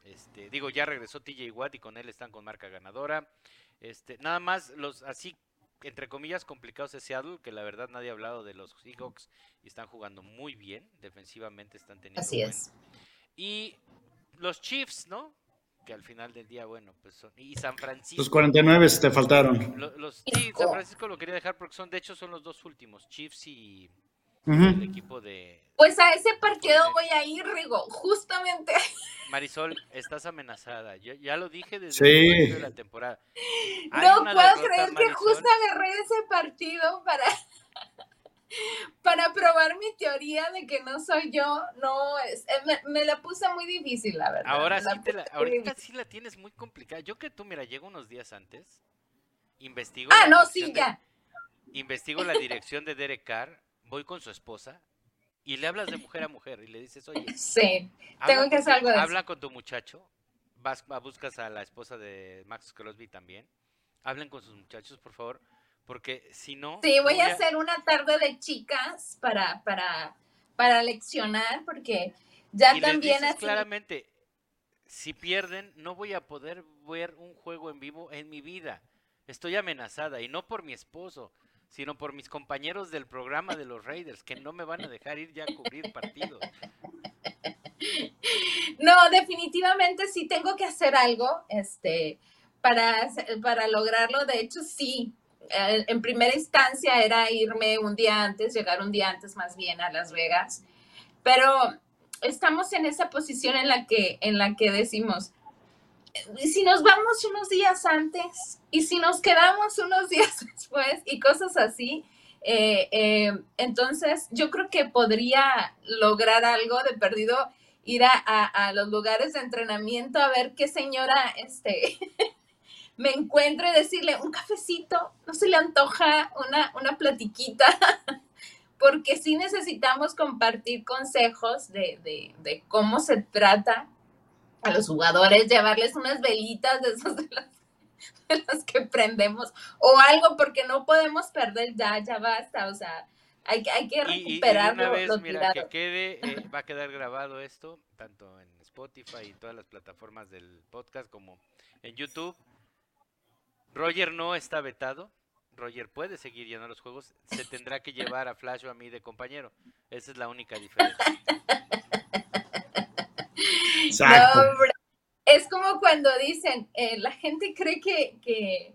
este, digo, ya regresó TJ Watt y con él están con marca ganadora. Este, nada más los así entre comillas complicados de Seattle, que la verdad nadie ha hablado de los Seahawks y están jugando muy bien, defensivamente están teniendo Así buen... es. Y los Chiefs, ¿no? Que al final del día, bueno, pues son y San Francisco. Los 49 te faltaron. Los, los sí, San Francisco lo quería dejar porque son de hecho son los dos últimos, Chiefs y uh -huh. el equipo de Pues a ese partido voy a ir, Rigo, justamente. Marisol, estás amenazada. Yo ya lo dije desde sí. el principio de la temporada. Hay no puedo derrota, creer Marisol. que justo agarré ese partido para, <laughs> para probar mi teoría de que no soy yo. No, es, eh, me, me, la puse muy difícil, la verdad. Ahora sí, te la, ahorita sí la tienes muy complicada. Yo que tú, mira, llego unos días antes, investigo. Ah, no, sí, ya. De, investigo la dirección de Derek Carr, voy con su esposa y le hablas de mujer a mujer y le dices, oye, sí, tengo que hacer algo de Habla con tu muchacho, vas, buscas a la esposa de Max Crosby también, hablen con sus muchachos, por favor, porque si no... Sí, voy, voy a, a, hacer una tarde de chicas para, para, para leccionar, porque ya y también... Les así... claramente, si pierden, no voy a poder ver un juego en vivo en mi vida. Estoy amenazada, y no por mi esposo, sino por mis compañeros del programa de los Raiders, que no me van a dejar ir ya a cubrir partidos. No, definitivamente sí tengo que hacer algo este, para, para lograrlo. De hecho, sí. En primera instancia era irme un día antes, llegar un día antes más bien a Las Vegas. Pero estamos en esa posición en la que, en la que decimos, si nos vamos unos días antes y si nos quedamos unos <laughs> días después y cosas así, eh, eh, entonces yo creo que podría lograr algo de perdido, ir a, a, a, los lugares de entrenamiento a ver qué señora este, <laughs> me encuentro y decirle un cafecito, no se le antoja una, una platiquita. <laughs> Porque sí necesitamos compartir consejos de, de, de cómo se trata a los jugadores, llevarles unas velitas de esos de las, de las, que prendemos o algo porque no podemos perder ya, ya basta, o sea, hay, hay que recuperar y, y una vez, mira, que quede, eh, <laughs> va a quedar grabado esto, tanto en Spotify y todas las plataformas del podcast como en YouTube. Roger no está vetado. Roger puede seguir yendo a los juegos, se tendrá que llevar a Flash o a mí de compañero. Esa es la única diferencia. <laughs> Exacto. No, es como cuando dicen, eh, la gente cree que, que,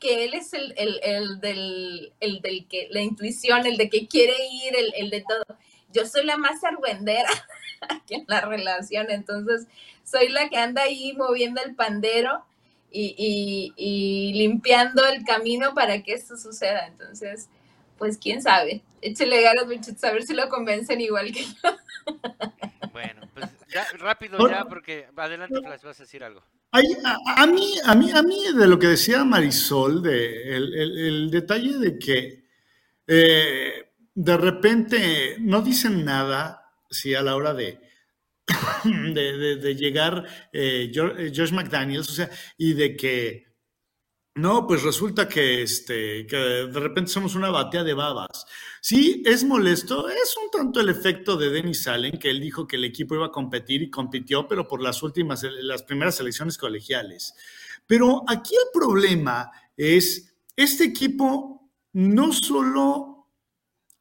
que él es el, el, el, del, el del que, la intuición, el de que quiere ir, el, el de todo. Yo soy la más argüendera <laughs> aquí en la relación, entonces soy la que anda ahí moviendo el pandero y, y, y limpiando el camino para que esto suceda. Entonces, pues quién sabe. Échale ganas, muchachos, a ver si lo convencen igual que yo. Bueno, pues ya, rápido ya, porque adelante, Flash, vas a decir algo. A, a, mí, a, mí, a mí, de lo que decía Marisol, de el, el, el detalle de que eh, de repente no dicen nada, sí, a la hora de, <coughs> de, de, de llegar eh, Josh McDaniels, o sea, y de que No, pues resulta que, este, que de repente somos una batea de babas. Sí, es molesto, es un tanto el efecto de Denis Allen, que él dijo que el equipo iba a competir y compitió, pero por las últimas, las primeras elecciones colegiales. Pero aquí el problema es, este equipo no solo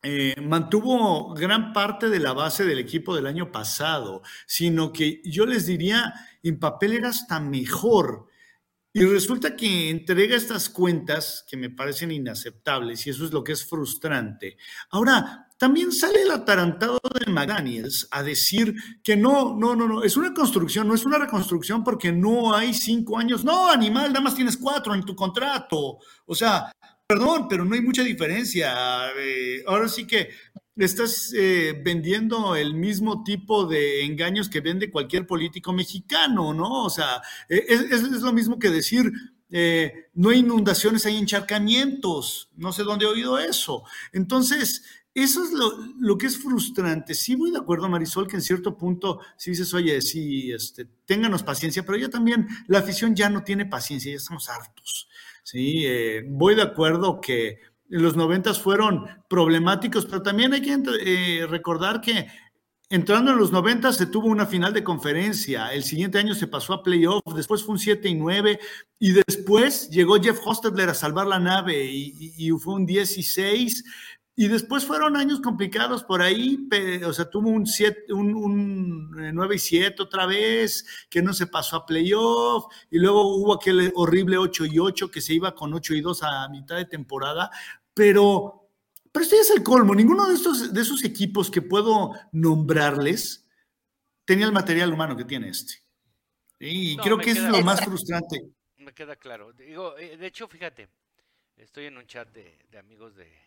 eh, mantuvo gran parte de la base del equipo del año pasado, sino que yo les diría, en papel era hasta mejor y resulta que entrega estas cuentas que me parecen inaceptables y eso es lo que es frustrante. Ahora, también sale el atarantado de McDaniels a decir que no, no, no, no, es una construcción, no es una reconstrucción porque no hay cinco años. No, animal, nada más tienes cuatro en tu contrato. O sea, perdón, pero no hay mucha diferencia. Eh, ahora sí que estás eh, vendiendo el mismo tipo de engaños que vende cualquier político mexicano, ¿no? O sea, eh, es, lo mismo que decir, eh, no hay inundaciones, hay encharcamientos. No sé dónde he oído eso. Entonces, eso es lo, que es frustrante. Sí voy de acuerdo, Marisol, que en cierto punto sí dices, oye, sí, este, ténganos paciencia, pero ya también la afición ya no tiene paciencia, ya estamos hartos. Sí, voy de acuerdo que los noventas fueron problemáticos, pero también hay que eh, recordar que entrando en los noventas se tuvo una final de conferencia, el siguiente año se pasó a playoff, después fue un 7 y 9, y después llegó Jeff Hostetler a salvar la nave y, fue un 16, y después fueron años complicados por ahí, o sea, tuvo un, 7, un, 9 eh, y 7 otra vez, que no se pasó a playoff, y luego hubo aquel horrible 8 y 8 que se iba con 8 y 2 a mitad de temporada, pero, pero este es el colmo, ninguno de, estos, de esos equipos que puedo nombrarles tenía el material humano que tiene este. Y creo que es lo más frustrante. Me queda claro. Digo, eh, de hecho, fíjate, estoy en un chat de amigos de,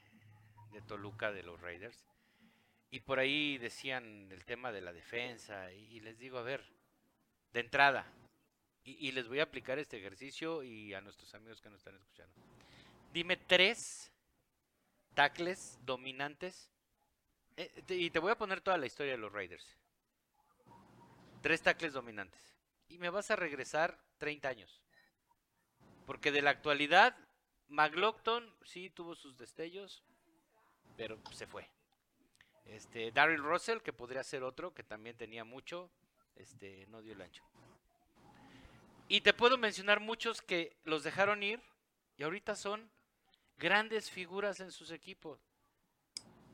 de Toluca de los Raiders. Y por ahí decían el tema de la defensa. Y, les digo, a ver, de entrada, y, les voy a aplicar este ejercicio y a nuestros amigos que nos están escuchando. Dime tres tackles dominantes. Eh, y te voy a poner toda la historia de los Raiders. Tres tackles dominantes. Y me vas a regresar 30 años. Porque de la actualidad, McLaughlin sí tuvo sus destellos, pero se fue. Este, Russell, que podría ser otro, que también tenía mucho, este, no dio el ancho. Y te puedo mencionar muchos que los dejaron ir y ahorita son grandes figuras en sus equipos.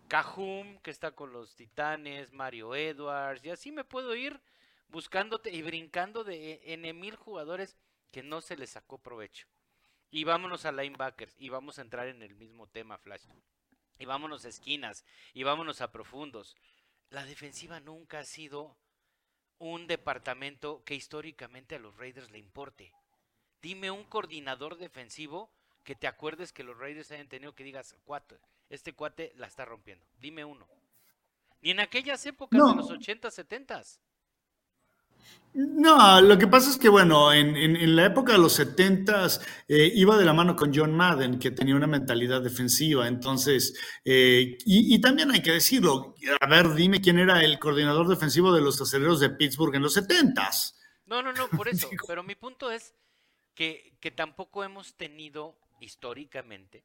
Cajum, que está con los Titanes, Mario Edwards, y así me puedo ir buscándote y brincando de N mil jugadores que no se les sacó provecho. Y vámonos a linebackers y vamos a entrar en el mismo tema, Flash y vámonos a esquinas y vámonos a profundos. La defensiva nunca ha sido un departamento que históricamente a los Raiders le importe. Dime un coordinador defensivo que te acuerdes que los Raiders hayan tenido que digas, cuate, este cuate la está rompiendo. Dime uno. Ni en aquellas épocas de los 80, 70. No, lo que pasa es que, bueno, en, la época de los 70 eh, iba de la mano con John Madden, que tenía una mentalidad defensiva. Entonces, eh, y, también hay que decirlo, a ver, dime quién era el coordinador defensivo de los aceleros de Pittsburgh en los 70 No, no, no, por <laughs> eso. pero mi punto es que, que tampoco hemos tenido históricamente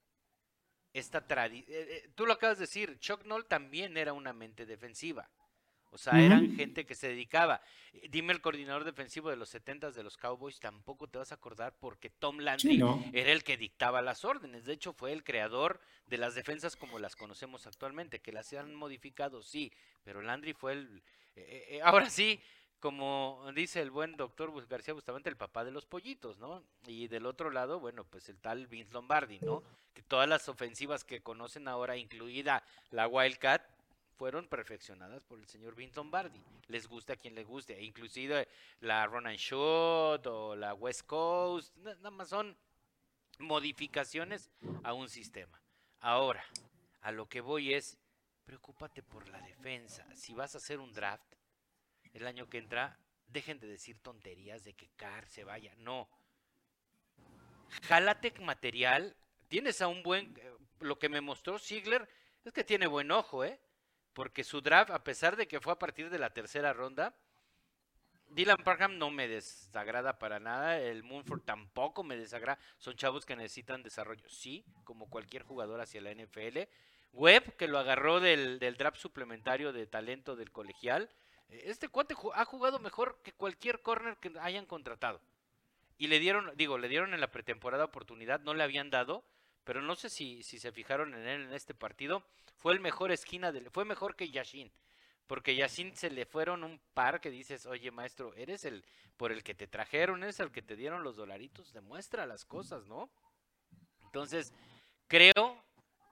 esta tradición. Eh, tú lo acabas de decir, Chuck Noll también era una mente defensiva. O sea, eran gente que se dedicaba. Eh, dime el coordinador defensivo de los 70 de los Cowboys, tampoco te vas a acordar porque Tom Landry era el que dictaba las órdenes. De hecho, fue el creador de las defensas como las conocemos actualmente, que las han modificado, sí, pero Landry fue el... Eh, eh, ahora sí, como dice el buen doctor García Bustamante, el papá de los pollitos, ¿no? Y del otro lado, bueno, pues el tal Vince Lombardi, ¿no? Que todas las ofensivas que conocen ahora, incluida la Wildcat, fueron perfeccionadas por el señor Vince Lombardi. Les gusta a quien le guste, e inclusive la Ronan Shot o la West Coast, nada más son modificaciones a un sistema. Ahora, a lo que voy es, preocúpate por la defensa. Si vas a hacer un draft el año que entra, dejen de decir tonterías de que Carr se vaya. No. Jálate material. Tienes a un buen. Eh, lo que me mostró Ziegler es que tiene buen ojo, ¿eh? Porque su draft, a pesar de que fue a partir de la tercera ronda, Dylan Parham no me desagrada para nada, el Moonford tampoco me desagrada, son chavos que necesitan desarrollo, sí, como cualquier jugador hacia la NFL. Webb, que lo agarró del, draft suplementario de talento del colegial, este cuate ha jugado mejor que cualquier corner que hayan contratado. Y le dieron, digo, le dieron en la pretemporada oportunidad, no le habían dado, pero no sé si, si se fijaron en él en este partido. Fue el mejor esquina, del, fue mejor que Yashin. Porque Yashin se le fueron un par que dices, oye maestro, eres el por el que te trajeron, eres el que te dieron los dolaritos, demuestra las cosas, ¿no? Entonces, creo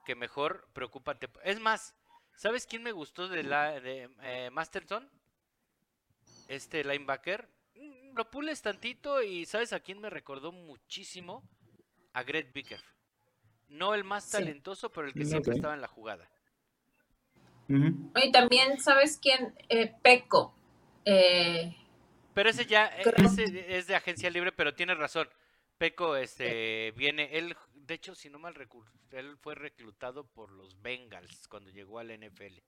que mejor preocúpate. Es más, ¿sabes quién me gustó de la de eh, Masterson? Este linebacker. Mm, lo pules tantito y ¿sabes a quién me recordó muchísimo? A Greg Bicker. No el más talentoso, pero el que siempre estaba en la jugada. Y también, ¿sabes quién? Eh, Peco. Eh, pero ese ya ese es de agencia libre, pero tiene razón. Peco este viene, él, de hecho, si no mal recuerdo, él fue reclutado por los Bengals cuando llegó al NFL.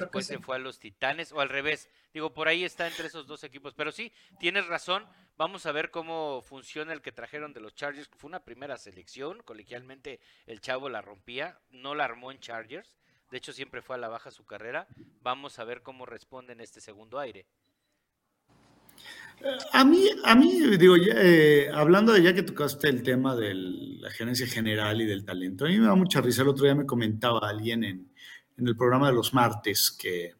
Después se fue a los Titanes, o al revés. Digo, por ahí está entre esos dos equipos. Pero sí, tienes razón. Vamos a ver cómo funciona el que trajeron de los Chargers. Fue una primera selección. Colegialmente el chavo la rompía. No la armó en Chargers. De hecho, siempre fue a la baja su carrera. Vamos a ver cómo responde en este segundo aire. A mí, a mí digo, eh, hablando de ya que tocaste el tema de la gerencia general y del talento, a mí me da mucha risa. El otro día me comentaba alguien en, en el programa de los martes que,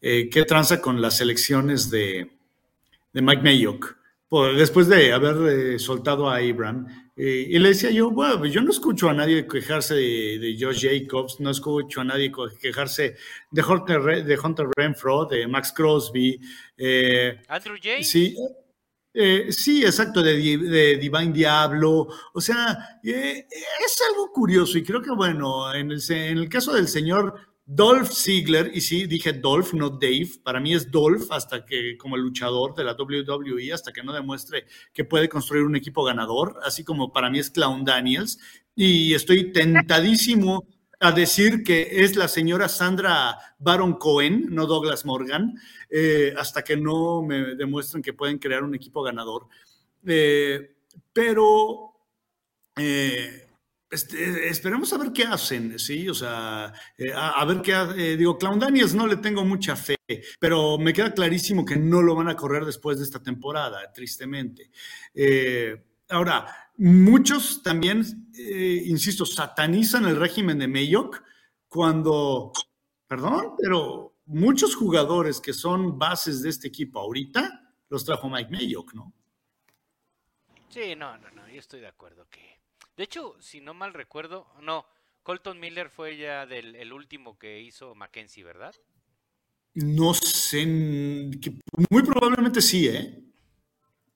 eh, ¿qué tranza con las elecciones de, de Mike Mayock? después de haber eh, soltado a Abraham. Eh, y le decía yo, bueno, yo no escucho a nadie quejarse de, Josh Jacobs, no escucho a nadie quejarse de Hunter, de Hunter Renfro, de Max Crosby. Andrew J. Sí, sí, exacto, de, de, Divine Diablo. O sea, es algo curioso y creo que, bueno, en el, caso del señor Dolph Ziggler, y sí, dije Dolph, no Dave, para mí es Dolph hasta que, como luchador de la WWE, hasta que no demuestre que puede construir un equipo ganador, así como para mí es Clown Daniels, y estoy tentadísimo a decir que es la señora Sandra Baron Cohen, no Douglas Morgan, eh, hasta que no me demuestren que pueden crear un equipo ganador. Eh, pero eh, este, esperemos a ver qué hacen, ¿sí? O sea, eh, a, ver qué, digo, Clown Daniels no le tengo mucha fe, pero me queda clarísimo que no lo van a correr después de esta temporada, tristemente. Ahora, muchos también, insisto, satanizan el régimen de Mayock cuando, perdón, pero muchos jugadores que son bases de este equipo ahorita los trajo Mike Mayock, ¿no? Sí, no, no, no, yo estoy de acuerdo que de hecho, si no mal recuerdo, no, Colton Miller fue ya del el último que hizo Mackenzie, ¿verdad? No sé, muy probablemente sí, ¿eh?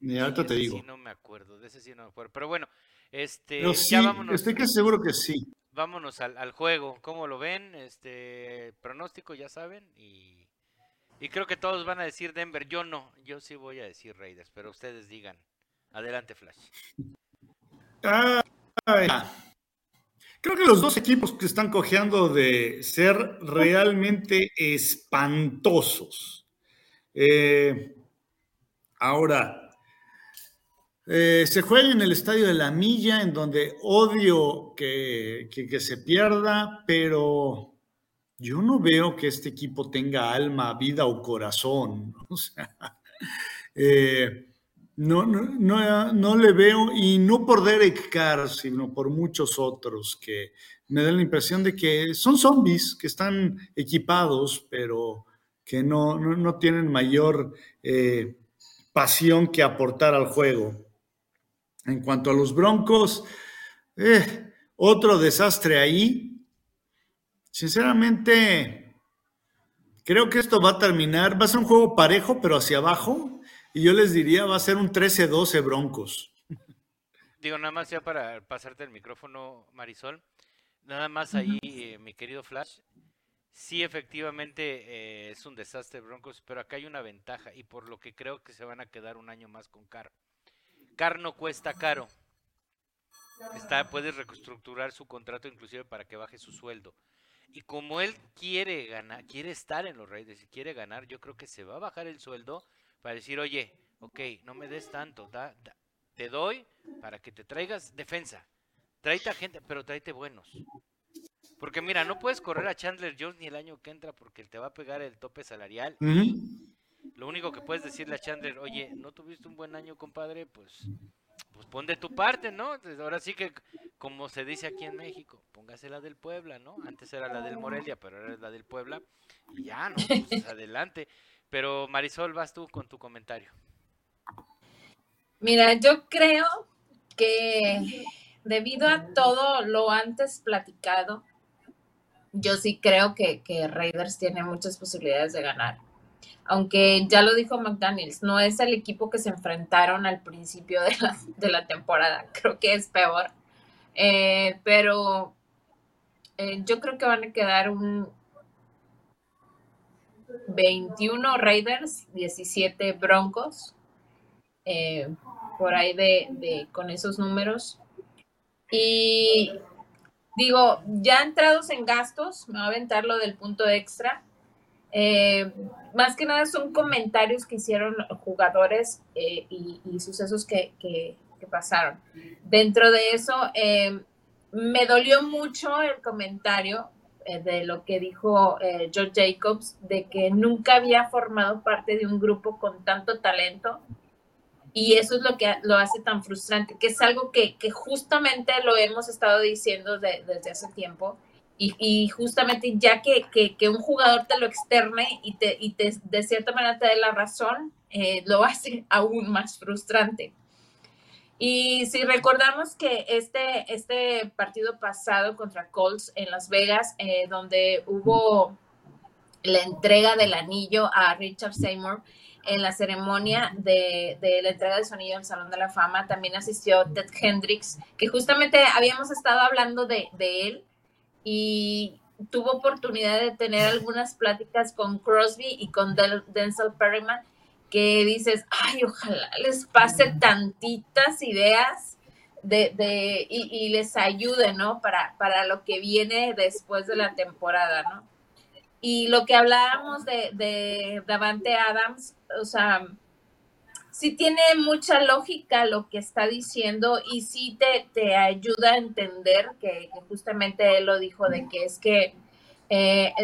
Y ahorita te digo. Sí, no me acuerdo, de ese sí no me acuerdo. Pero bueno, este, ya vámonos. Estoy casi seguro que sí. Vámonos al, al, juego. ¿Cómo lo ven? Este pronóstico, ya saben. Y, y creo que todos van a decir Denver. Yo no, yo sí voy a decir Raiders, pero ustedes digan. Adelante, Flash. Ah, Creo que los dos equipos que están cojeando de ser realmente espantosos. Eh, ahora, eh, se juega en el estadio de la Milla, en donde odio que, se pierda, pero yo no veo que este equipo tenga alma, vida o corazón. <laughs> O sea, eh, no, no, no, le veo, y no por Derek Carr, sino por muchos otros que me dan la impresión de que son zombies que están equipados, pero que no, no, tienen mayor eh, pasión que aportar al juego. En cuanto a los Broncos, eh, otro desastre ahí. Sinceramente, creo que esto va a terminar, va a ser un juego parejo, pero hacia abajo y yo les diría, va a ser un 13-12 Broncos. Digo, nada más ya para pasarte el micrófono, Marisol. Nada más ahí, eh, mi querido Flash. Sí, efectivamente eh, es un desastre Broncos, pero acá hay una ventaja y por lo que creo que se van a quedar un año más con Car. Car no cuesta caro. Está, puedes reestructurar su contrato inclusive para que baje su sueldo. Y como él quiere ganar, quiere estar en los Raiders y quiere ganar, yo creo que se va a bajar el sueldo para decir, oye, ok, no me des tanto, te doy para que te traigas defensa. Tráete gente, pero tráete buenos. Porque mira, no puedes correr a Chandler Jones ni el año que entra porque te va a pegar el tope salarial. Lo único que puedes decirle a Chandler, oye, no tuviste un buen año, compadre, pues, pues pon de tu parte, ¿no? Ahora sí que, como se dice aquí en México, póngase la del Puebla, ¿no? Antes era la del Morelia, pero ahora es la del Puebla. Y ya, ¿no? Pues adelante. Pero Marisol, vas tú con tu comentario. Mira, yo creo que debido a todo lo antes platicado, yo sí creo que, que Raiders tiene muchas posibilidades de ganar. Aunque ya lo dijo McDaniels, no es el equipo que se enfrentaron al principio de la, de la temporada. <laughs> Creo que es peor. Eh, pero eh, yo creo que van a quedar un 21 Raiders, 17 Broncos. Eh, por ahí de, de, con esos números. Y digo, ya entrados en gastos, me va a aventar lo del punto extra. Más que nada son comentarios que hicieron jugadores eh, y, sucesos que, pasaron. Dentro de eso, eh, me dolió mucho el comentario de lo que dijo George Jacobs, de que nunca había formado parte de un grupo con tanto talento y eso es lo que lo hace tan frustrante, que es algo que, que justamente lo hemos estado diciendo desde hace tiempo. Y, justamente ya que, que, un jugador te lo externe y, te, y te, de cierta manera te dé la razón, eh, lo <laughs> hace aún más frustrante. Y si recordamos que este, este partido pasado contra Colts en Las Vegas, eh, donde hubo la entrega del anillo a Richard Seymour, en la ceremonia de, la entrega de sonido al Salón de la Fama también asistió Ted Hendricks, que justamente habíamos estado hablando de, él y tuvo oportunidad de tener algunas pláticas con Crosby y con Denzel Perryman, que dices, ay, ojalá les pase tantitas ideas de, y, les ayude, ¿no? Para, para lo que viene después de la temporada, ¿no? Y lo que hablábamos de, de Davante Adams, o sea, sí tiene mucha lógica lo que está diciendo y sí te, te ayuda a entender que, justamente él lo dijo de que es que eh,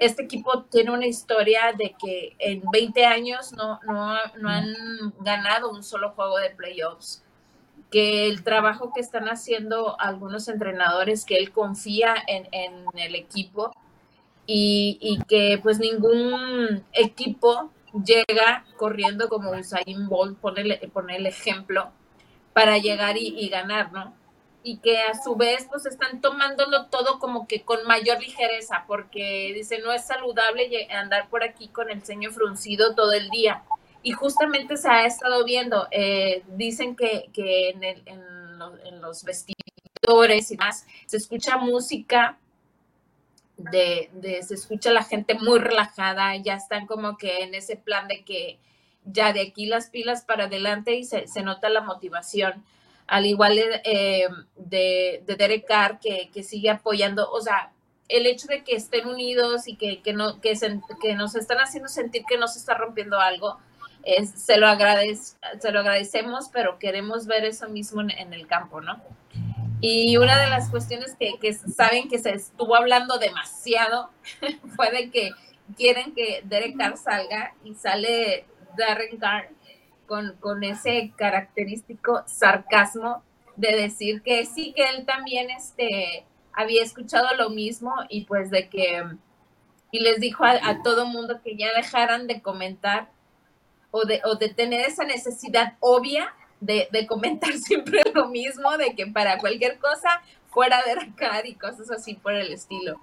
este equipo tiene una historia de que en 20 años no, no, no han ganado un solo juego de playoffs que el trabajo que están haciendo algunos entrenadores, que él confía en, en el equipo, y, que pues ningún equipo llega corriendo como Usain Bolt, pone el ejemplo, para llegar y, ganar, ¿no? Y que a su vez pues están tomándolo todo como que con mayor ligereza, porque dice, no es saludable andar por aquí con el ceño fruncido todo el día. Y justamente se ha estado viendo, eh, dicen que, que en, en los vestidores y más se escucha música de, se escucha la gente muy relajada, ya están como que en ese plan de que ya de aquí las pilas para adelante y se, nota la motivación. Al igual eh, de, de, Derek Carr, que, sigue apoyando, o sea, el hecho de que estén unidos y que, no, que, que nos están haciendo sentir que no se está rompiendo algo, es, se, lo se lo agradecemos, pero queremos ver eso mismo en el campo, ¿no? Y una de las cuestiones que, saben que se estuvo hablando demasiado <laughs> fue de que quieren que Derek Carr salga y sale Darren Carr con, con ese característico sarcasmo de decir que sí, que él también este, había escuchado lo mismo y pues de que, y les dijo a, a todo mundo que ya dejaran de comentar o de, o de tener esa necesidad obvia de, comentar <laughs> siempre lo mismo, de que para cualquier cosa fuera de y cosas así por el estilo.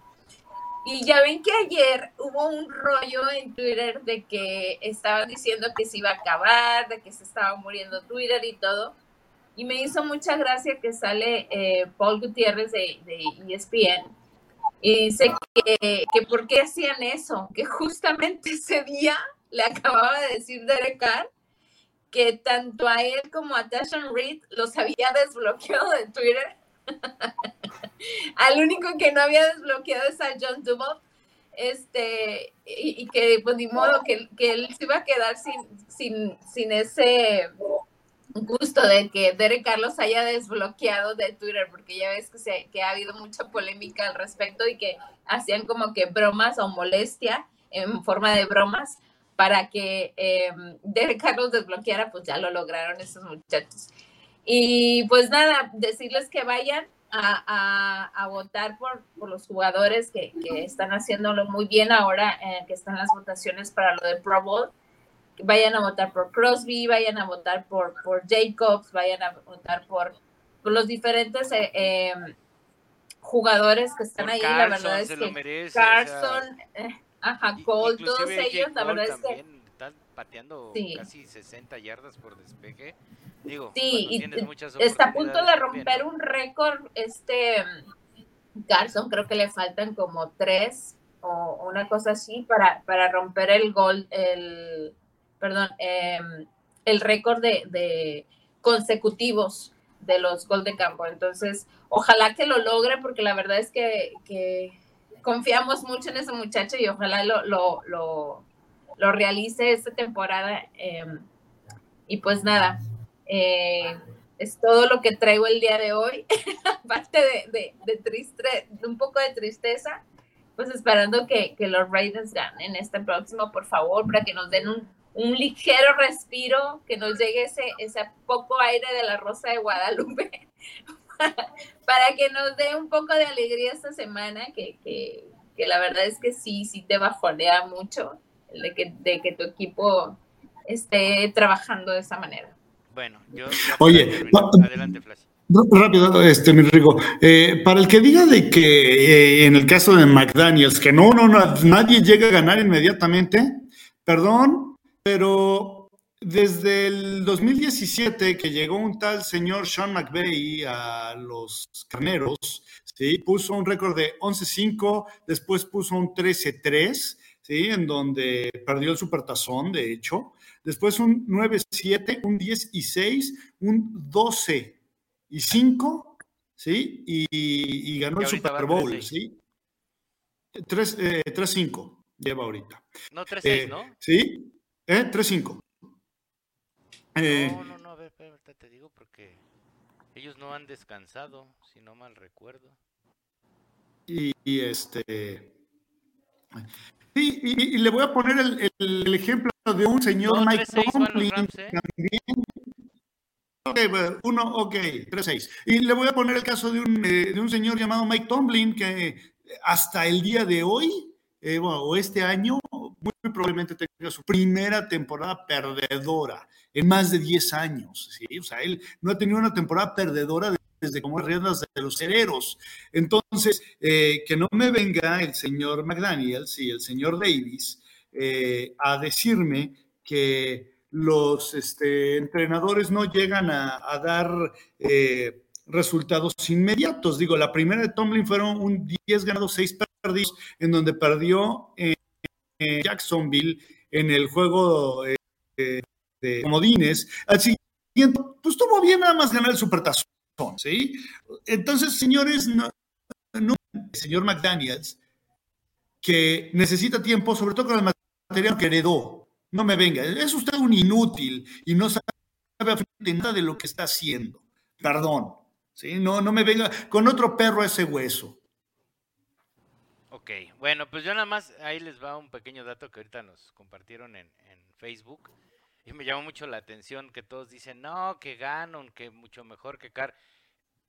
Y ya ven que ayer hubo un rollo en Twitter de que estaban diciendo que se iba a acabar, de que se estaba muriendo Twitter y todo. Y me hizo mucha gracia que sale eh, Paul Gutiérrez de, de, ESPN y dice que, que por qué hacían eso, que justamente ese día le acababa de decir Derek Carr que tanto a él como a Tashan Reed los había <laughs> desbloqueado de Twitter. <laughs> al único que no había desbloqueado es a John Dubov, este, y, que pues ni modo que, que, él se iba a quedar sin, sin, sin ese gusto de que Derek Carlos haya desbloqueado de Twitter, porque ya ves que, se, que ha habido mucha polémica al respecto y que hacían como que bromas o molestia en forma de bromas para que eh, Carlos desbloqueara, pues ya lo lograron esos muchachos. Y pues nada, decirles que vayan a, votar por, por, los jugadores que, que, están haciéndolo muy bien ahora, eh, que están las votaciones para lo de Pro Bowl. Vayan a votar por Crosby, vayan a votar por, por Jacobs, vayan a votar por, por los diferentes eh, em, jugadores que están ahí. la verdad es que Carson, eh, ajá, Cole, todos ellos, la verdad es que están pateando casi 60 yardas por despeje. Digo, sí, y está a punto de romper un récord. Este Garson, creo que le faltan como tres o una cosa así para, para romper el gol, el, perdón, em, el récord de, de, consecutivos de los gol de campo. Entonces, ojalá que lo logre porque la verdad es que, que confiamos mucho en ese muchacho y ojalá lo, lo, lo, lo realice esta temporada. Em, y pues nada, eh, es todo lo que traigo el día de hoy, <laughs> aparte de, de, triste, un poco de tristeza, pues esperando que, que, los Raiders ganen este próximo, por favor, para que nos den un, un ligero respiro, que nos llegue ese, ese poco aire de la Rosa de Guadalupe, <laughs> <laughs> para, que nos dé un poco de alegría esta semana, que, que, que la verdad es que sí, sí te bajonea mucho de que, de que tu equipo esté trabajando de esa manera. Bueno, yo. Oye, adelante, Flash. Rápido, este, mi rico. Eh, para el que diga de que eh, en el caso de McDaniels, que no, no, no, nadie llega a ganar inmediatamente, perdón, pero desde el 2017 que llegó un tal señor Sean McVeigh a los carneros, ¿sí? puso un récord de 11-5, después puso un 13-3, ¿sí? en donde perdió el supertazón, de hecho. Después un 9-7, un 10 y 6, un 12 y 5, ¿sí? Y, ganó el Super Bowl, ¿sí? 3-5 eh, lleva ahorita. No, 3-6, eh, ¿no? Sí, ¿eh? 3-5. Eh, no, no, no, a ver, te digo porque ellos no han descansado, si no mal recuerdo. Y, y este. Sí, y, le voy a poner el, el, ejemplo de un señor Mike Tomlin ¿eh? también. Ok, uno, ok, 3-6. Y le voy a poner el caso de un, eh, de un señor llamado Mike Tomlin que hasta el día de hoy, eh, o este año, muy probablemente tenga su primera temporada perdedora en más de 10 años. ¿sí? O sea, él no ha tenido una temporada perdedora desde como riendas de los hereros. Entonces, eh, que no me venga el señor McDaniels y el señor Davis eh, a decirme que los este, entrenadores no llegan a, dar eh, resultados inmediatos. Digo, la primera de Tomlin fueron un 10 ganados, 6 perdidos, en donde perdió en, Jacksonville en el juego de comodines. Al siguiente, pues estuvo bien nada más ganar el supertazón. ¿sí? Entonces, señores, no, señor McDaniels, que necesita tiempo, sobre todo con el material que heredó. No me venga, es usted un inútil y no sabe nada de lo que está haciendo. Perdón, ¿sí? No, no me venga con otro perro ese hueso. Ok, bueno, pues yo nada más, ahí les va un pequeño dato que ahorita nos compartieron en Facebook. Y me llamó mucho la atención que todos dicen, no, que Ganon, que mucho mejor que Car.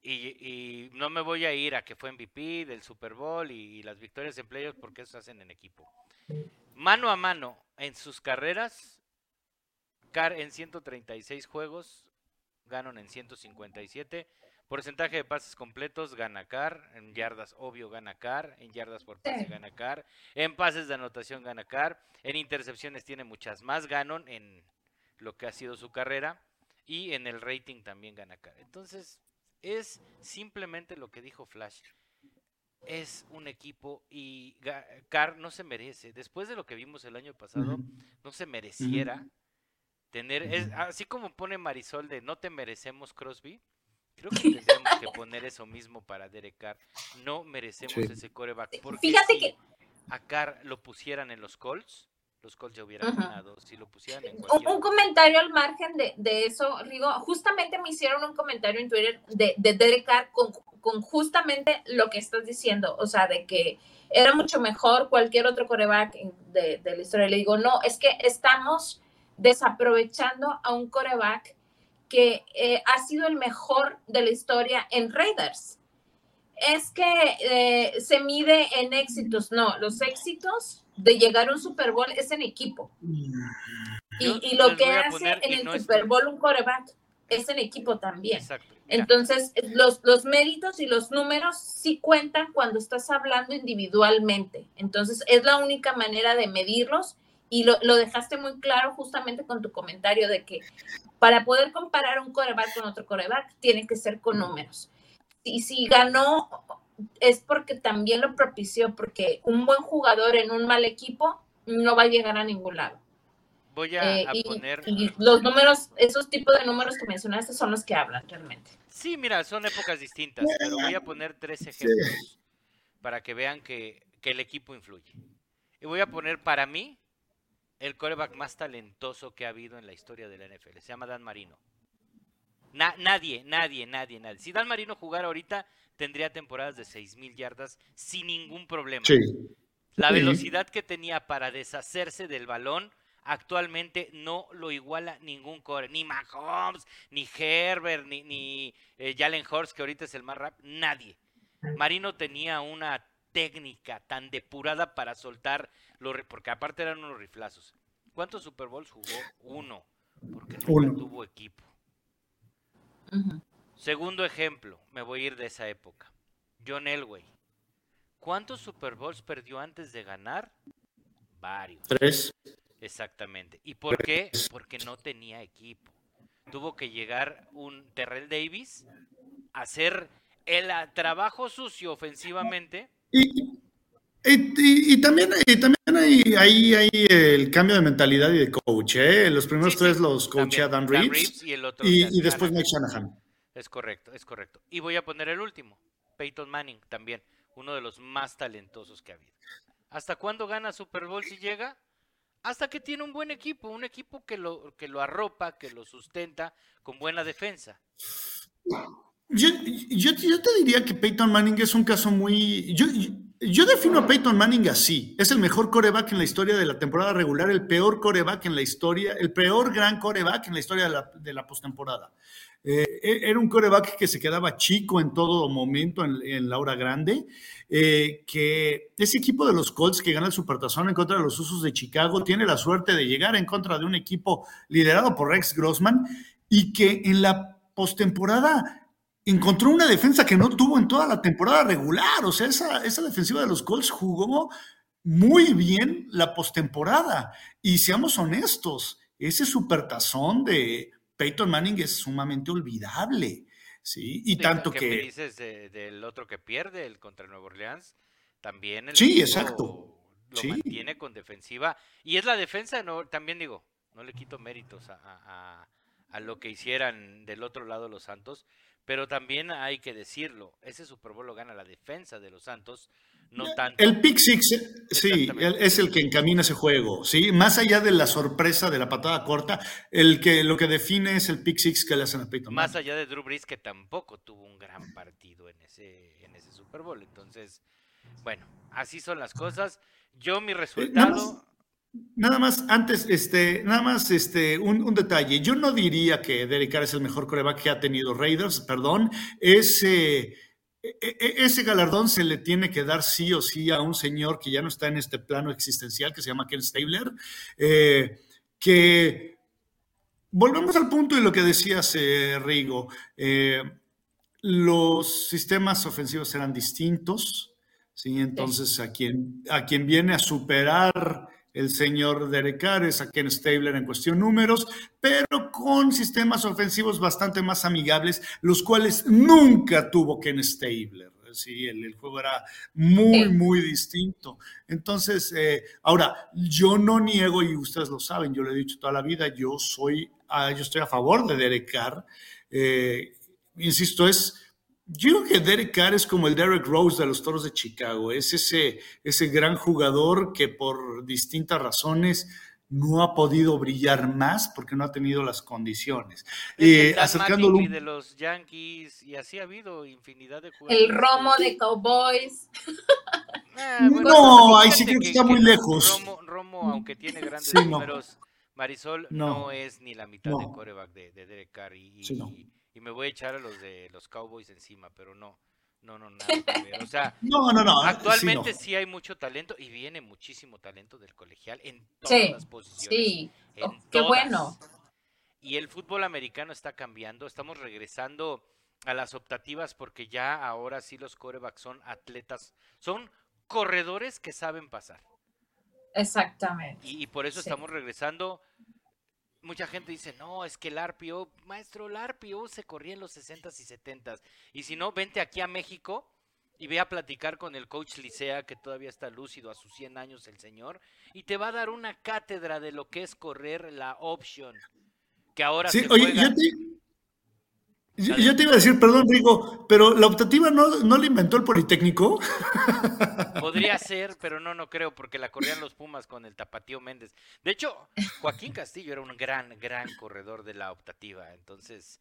Y, no me voy a ir a que fue MVP del Super Bowl y, las victorias en playoffs porque eso hacen en equipo. Mano a mano, en sus carreras, Car en 136 juegos, Ganon en 157. Porcentaje de pases completos, gana Car. En yardas, obvio, gana Car. En yardas por pase, gana Car. En pases de anotación, gana Car. En intercepciones tiene muchas más. Ganon en lo que ha sido su carrera y en el rating también gana Carr. Entonces, es simplemente lo que dijo Flash. Es un equipo y Carr no se merece, después de lo que vimos el año pasado, no se mereciera tener, es, así como pone Marisol de no te merecemos Crosby, Creo que tendríamos que poner eso mismo para Derek Carr. No merecemos Sí. ese coreback. Porque Fíjate si que- a Carr lo pusieran en los Colts, los Colts ya hubieran ganado. Si lo pusieran en Un, cualquier... un comentario al margen de, de eso, Rigo. Justamente me hicieron un comentario en Twitter de, de Derek Carr con, con justamente lo que estás diciendo, o sea, de que era mucho mejor cualquier otro coreback de, de la historia. Le digo, no, es que estamos desaprovechando a un coreback que eh, ha sido el mejor de la historia en Raiders. Es que eh, se mide en éxitos, no, los éxitos de llegar a un Super Bowl es en equipo. Y, Yo y lo que hace en el no Super Bowl un coreback es en equipo también. Exacto. Entonces, los, los méritos y los números sí cuentan cuando estás hablando individualmente. Entonces, es la única manera de medirlos y lo, lo dejaste muy claro justamente con tu comentario de que para poder comparar un coreback con otro coreback, tiene que ser con números. Y si ganó, es porque también lo propició, porque un buen jugador en un mal equipo no va a llegar a ningún lado. voy a, Eh, a y, poner... y los números, esos tipos de números que mencionaste son los que hablan realmente. Sí, mira, son épocas distintas, pero voy a poner tres ejemplos para que vean que, que el equipo influye. Y voy a poner para mí el coreback más talentoso que ha habido en la historia de la NFL. Se llama Dan Marino. Na- nadie, nadie, nadie, nadie. Si Dan Marino jugara ahorita, tendría temporadas de 6.000 yardas sin ningún problema. Sí. La Sí. velocidad que tenía para deshacerse del balón actualmente no lo iguala ningún core, ni Mahomes, ni Herbert, ni, ni eh, Jalen Hurts, que ahorita es el más rap, nadie. Marino tenía una técnica tan depurada para soltar los porque aparte eran unos riflazos. ¿Cuántos Super Bowls jugó? Uno, porque nunca Uno. tuvo equipo. Segundo ejemplo, me voy a ir de esa época. John Elway. ¿Cuántos Super Bowls perdió antes de ganar? Varios. Tres. Exactamente. ¿Y por qué? Porque no tenía equipo. Tuvo que llegar un Terrell Davis a hacer el trabajo sucio ofensivamente. Y, y- y- y también, y también hay, hay, hay el cambio de mentalidad y de coach. ¿eh? Los primeros Sí, sí, tres los coachea también, Dan Reeves, y el otro y, después. Mike Shanahan. Es correcto, es correcto. Y voy a poner el último, Peyton Manning también, uno de los más talentosos que ha habido. ¿Hasta cuándo gana Super Bowl si llega? Hasta que tiene un buen equipo, un equipo que lo, que lo arropa, que lo sustenta con buena defensa. Yo, yo, yo te diría que Peyton Manning es un caso muy... Yo, yo defino a Peyton Manning así. Es el mejor coreback en la historia de la temporada regular, el peor coreback en la historia, el peor gran coreback en la historia de la, postemporada. Eh, era un coreback que se quedaba chico en todo momento en, en la hora grande, eh, que ese equipo de los Colts que gana el Supertazón en contra de los Usos de Chicago tiene la suerte de llegar en contra de un equipo liderado por Rex Grossman y que en la postemporada encontró una defensa que no tuvo en toda la temporada regular. O sea, esa, esa defensiva de los Colts jugó muy bien la postemporada. Y seamos honestos, ese supertazón de Peyton Manning es sumamente olvidable. Sí, y Sí, tanto ¿qué que. me dices de- del otro que pierde, el contra Nueva Orleans? También el Sí, exacto. lo Sí. mantiene con defensiva. Y es la defensa, no, también digo, no le quito méritos a, a- a- a lo que hicieran del otro lado los Santos, pero también hay que decirlo, ese Super Bowl lo gana la defensa de los Santos, no tanto. El pick six, eh, sí, es el que encamina ese juego, sí. Más allá de la sorpresa de la patada corta, el que lo que define es el pick six que le hacen a Peyton Más allá de Drew Brees, que tampoco tuvo un gran partido en ese, en ese Super Bowl. Entonces, bueno, así son las cosas. Yo mi Eh, resultado... nada más, antes, este, nada más, este, un, un detalle. Yo no diría que Derek Carr es el mejor coreback que ha tenido Raiders, perdón. Ese, e- e- ese galardón se le tiene que dar sí o sí a un señor que ya no está en este plano existencial, que se llama Ken Stabler, eh, que volvemos al punto de lo que decías, eh, Rigo. Eh, los sistemas ofensivos eran distintos, ¿sí? Entonces, a quien, a quien viene a superar el señor Derek Carr es a Ken Stabler en cuestión números, pero con sistemas ofensivos bastante más amigables, los cuales nunca tuvo Ken Stabler. Sí, el, el juego era muy, muy distinto. Entonces, eh, ahora, yo no niego, y ustedes lo saben, yo lo he dicho toda la vida, yo soy, ah, yo estoy a favor de Derek Carr. eh, insisto, es, yo creo que Derek Carr es como el Derek Rose de los Toros de Chicago, es ese, ese gran jugador que por distintas razones no ha podido brillar más porque no ha tenido las condiciones. Es Eh, acercándolo un- de los Yankees y así ha habido infinidad de jugadores. El romo de Cowboys. <laughs> Ah, No, ahí sí creo que está muy lejos. Romo, Romo, aunque tiene grandes Sí, no. números, Marisol no. No. es ni la mitad No. de coreback de, de Derek Carr. Y, Sí, no. Y me voy a echar a los de los Cowboys encima, pero no, no, no, nada que ver. O sea, <laughs> No, no, no. actualmente sí, no. sí hay mucho talento y viene muchísimo talento del colegial en todas Sí, las posiciones. Sí, en Oh, qué todas. bueno. Y el fútbol americano está cambiando, estamos regresando a las optativas porque ya ahora sí los corebacks son atletas, son corredores que saben pasar. Exactamente. Y, y por eso Sí. estamos regresando. Mucha gente dice, no, es que el RPO, maestro, el RPO se corría en los 60s y 70s. Y si no, vente aquí a México y ve a platicar con el coach Licea, que todavía está lúcido a sus 100 años el señor, y te va a dar una cátedra de lo que es correr la option. Que ahora Sí, se oye, juega- yo te, yo- yo te iba a decir, perdón, Rigo, pero la optativa no, no la inventó el Politécnico. <laughs> Podría ser, pero no, no creo, porque la corrían los Pumas con el Tapatío Méndez. De hecho, Joaquín Castillo era un gran, gran corredor de la optativa. Entonces,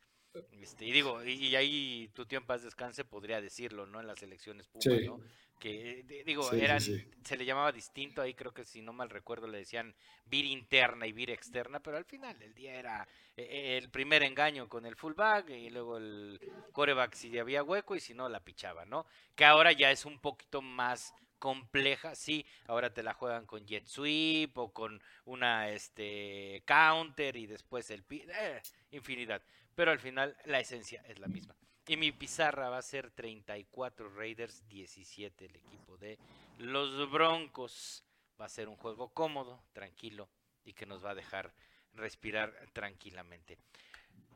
este, y digo, y, y ahí tu tío en paz descanse podría decirlo, ¿no? En las elecciones Pumas, Sí. ¿no? Que, digo, Sí, eran, sí. se le llamaba distinto ahí, creo que si no mal recuerdo le decían vir interna y vir externa, pero al final del día era eh, el primer engaño con el fullback y luego el coreback si había hueco y si no la pichaba, ¿no? Que ahora ya es un poquito más compleja, sí, ahora te la juegan con jet sweep o con una este counter y después el eh, infinidad, pero al final la esencia es la misma. Y mi pizarra va a ser 34 Raiders, 17 el equipo de los Broncos. Va a ser un juego cómodo, tranquilo y que nos va a dejar respirar tranquilamente.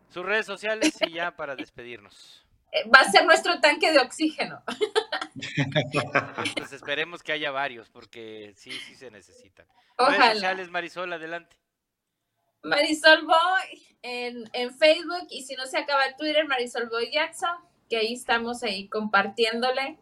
Sus redes sociales y ya para despedirnos. Eh, Va a ser nuestro tanque de oxígeno. Pues esperemos que haya varios porque sí, sí se necesitan. Redes Ojalá. sociales, Marisol, adelante. Marisol Boy en, en Facebook y si no se acaba el Twitter, Marisol Boy Jackson, que ahí estamos ahí compartiéndole.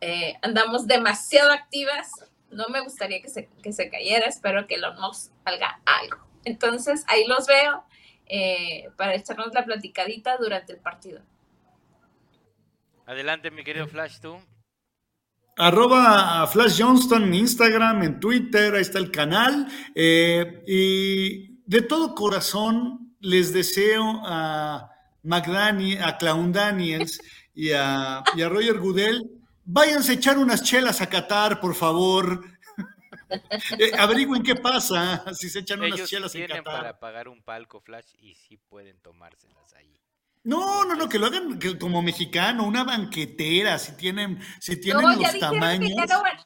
Eh, andamos demasiado activas. No me gustaría que se, que se cayera, espero que lo nos salga algo. Entonces ahí los veo eh, para echarnos la platicadita durante el partido. Adelante, mi querido Flash, tú. Arroba Flash Johnston en Instagram, en Twitter, ahí está el canal. eh, y de todo corazón les deseo a McDaniel, a Clown Daniels y a, y a Roger Goodell, váyanse a echar unas chelas a Qatar, por favor. <laughs> Eh, averigüen qué pasa <laughs> si se echan unas chelas en tienen Qatar. para pagar un palco Flash y sí pueden tomárselas ahí. No, no, no, que lo hagan como mexicano, una banquetera, si tienen, si tienen No, ya los que tamaños. ya no van-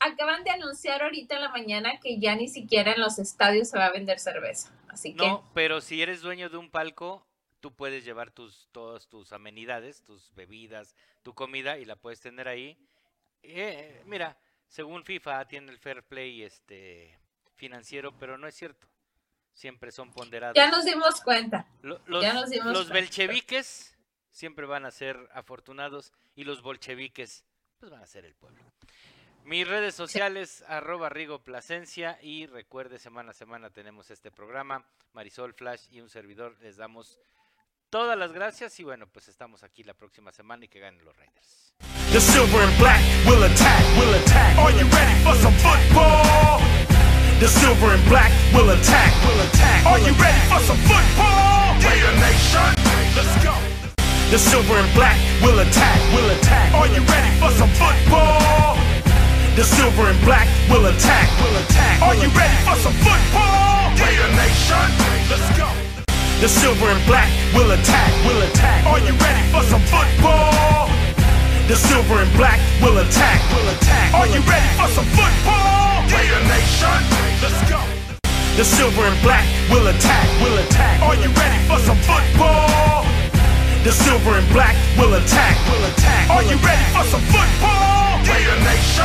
Acaban de anunciar ahorita en la mañana que ya ni siquiera en los estadios se va a vender cerveza. Así que No, pero si eres dueño de un palco, tú puedes llevar tus todas tus amenidades, tus bebidas, tu comida y la puedes tener ahí. Eh, mira, según FIFA tiene el fair play este financiero, pero no es cierto. Siempre son ponderados. ya nos dimos cuenta. Lo- los, ya nos dimos los cuenta. belcheviques siempre van a ser afortunados y los bolcheviques pues van a ser el pueblo. Mis redes sociales, arroba Rigo Plasencia y recuerde, semana a semana tenemos este programa, Marisol Flash y un servidor, les damos todas las gracias y bueno, pues estamos aquí la próxima semana y que ganen los Raiders. The silver and black will attack, will attack. Are you ready for some football? The silver and black will attack, will attack. Are you ready for some football? Raider Nation, let's go. The silver and black will attack, will attack. Are you ready for some football? The silver and black will attack, will attack. Are you ready for some football? Raider Nation, let's go. The silver and black will attack, will attack. Are you ready for some football? The silver and black will attack, will attack. Are you ready for some football? Raider Nation, let's go. The silver and black will attack, will attack. Are you ready for some football? The silver and black will attack, will attack. Are you ready for some football? Raider Nation.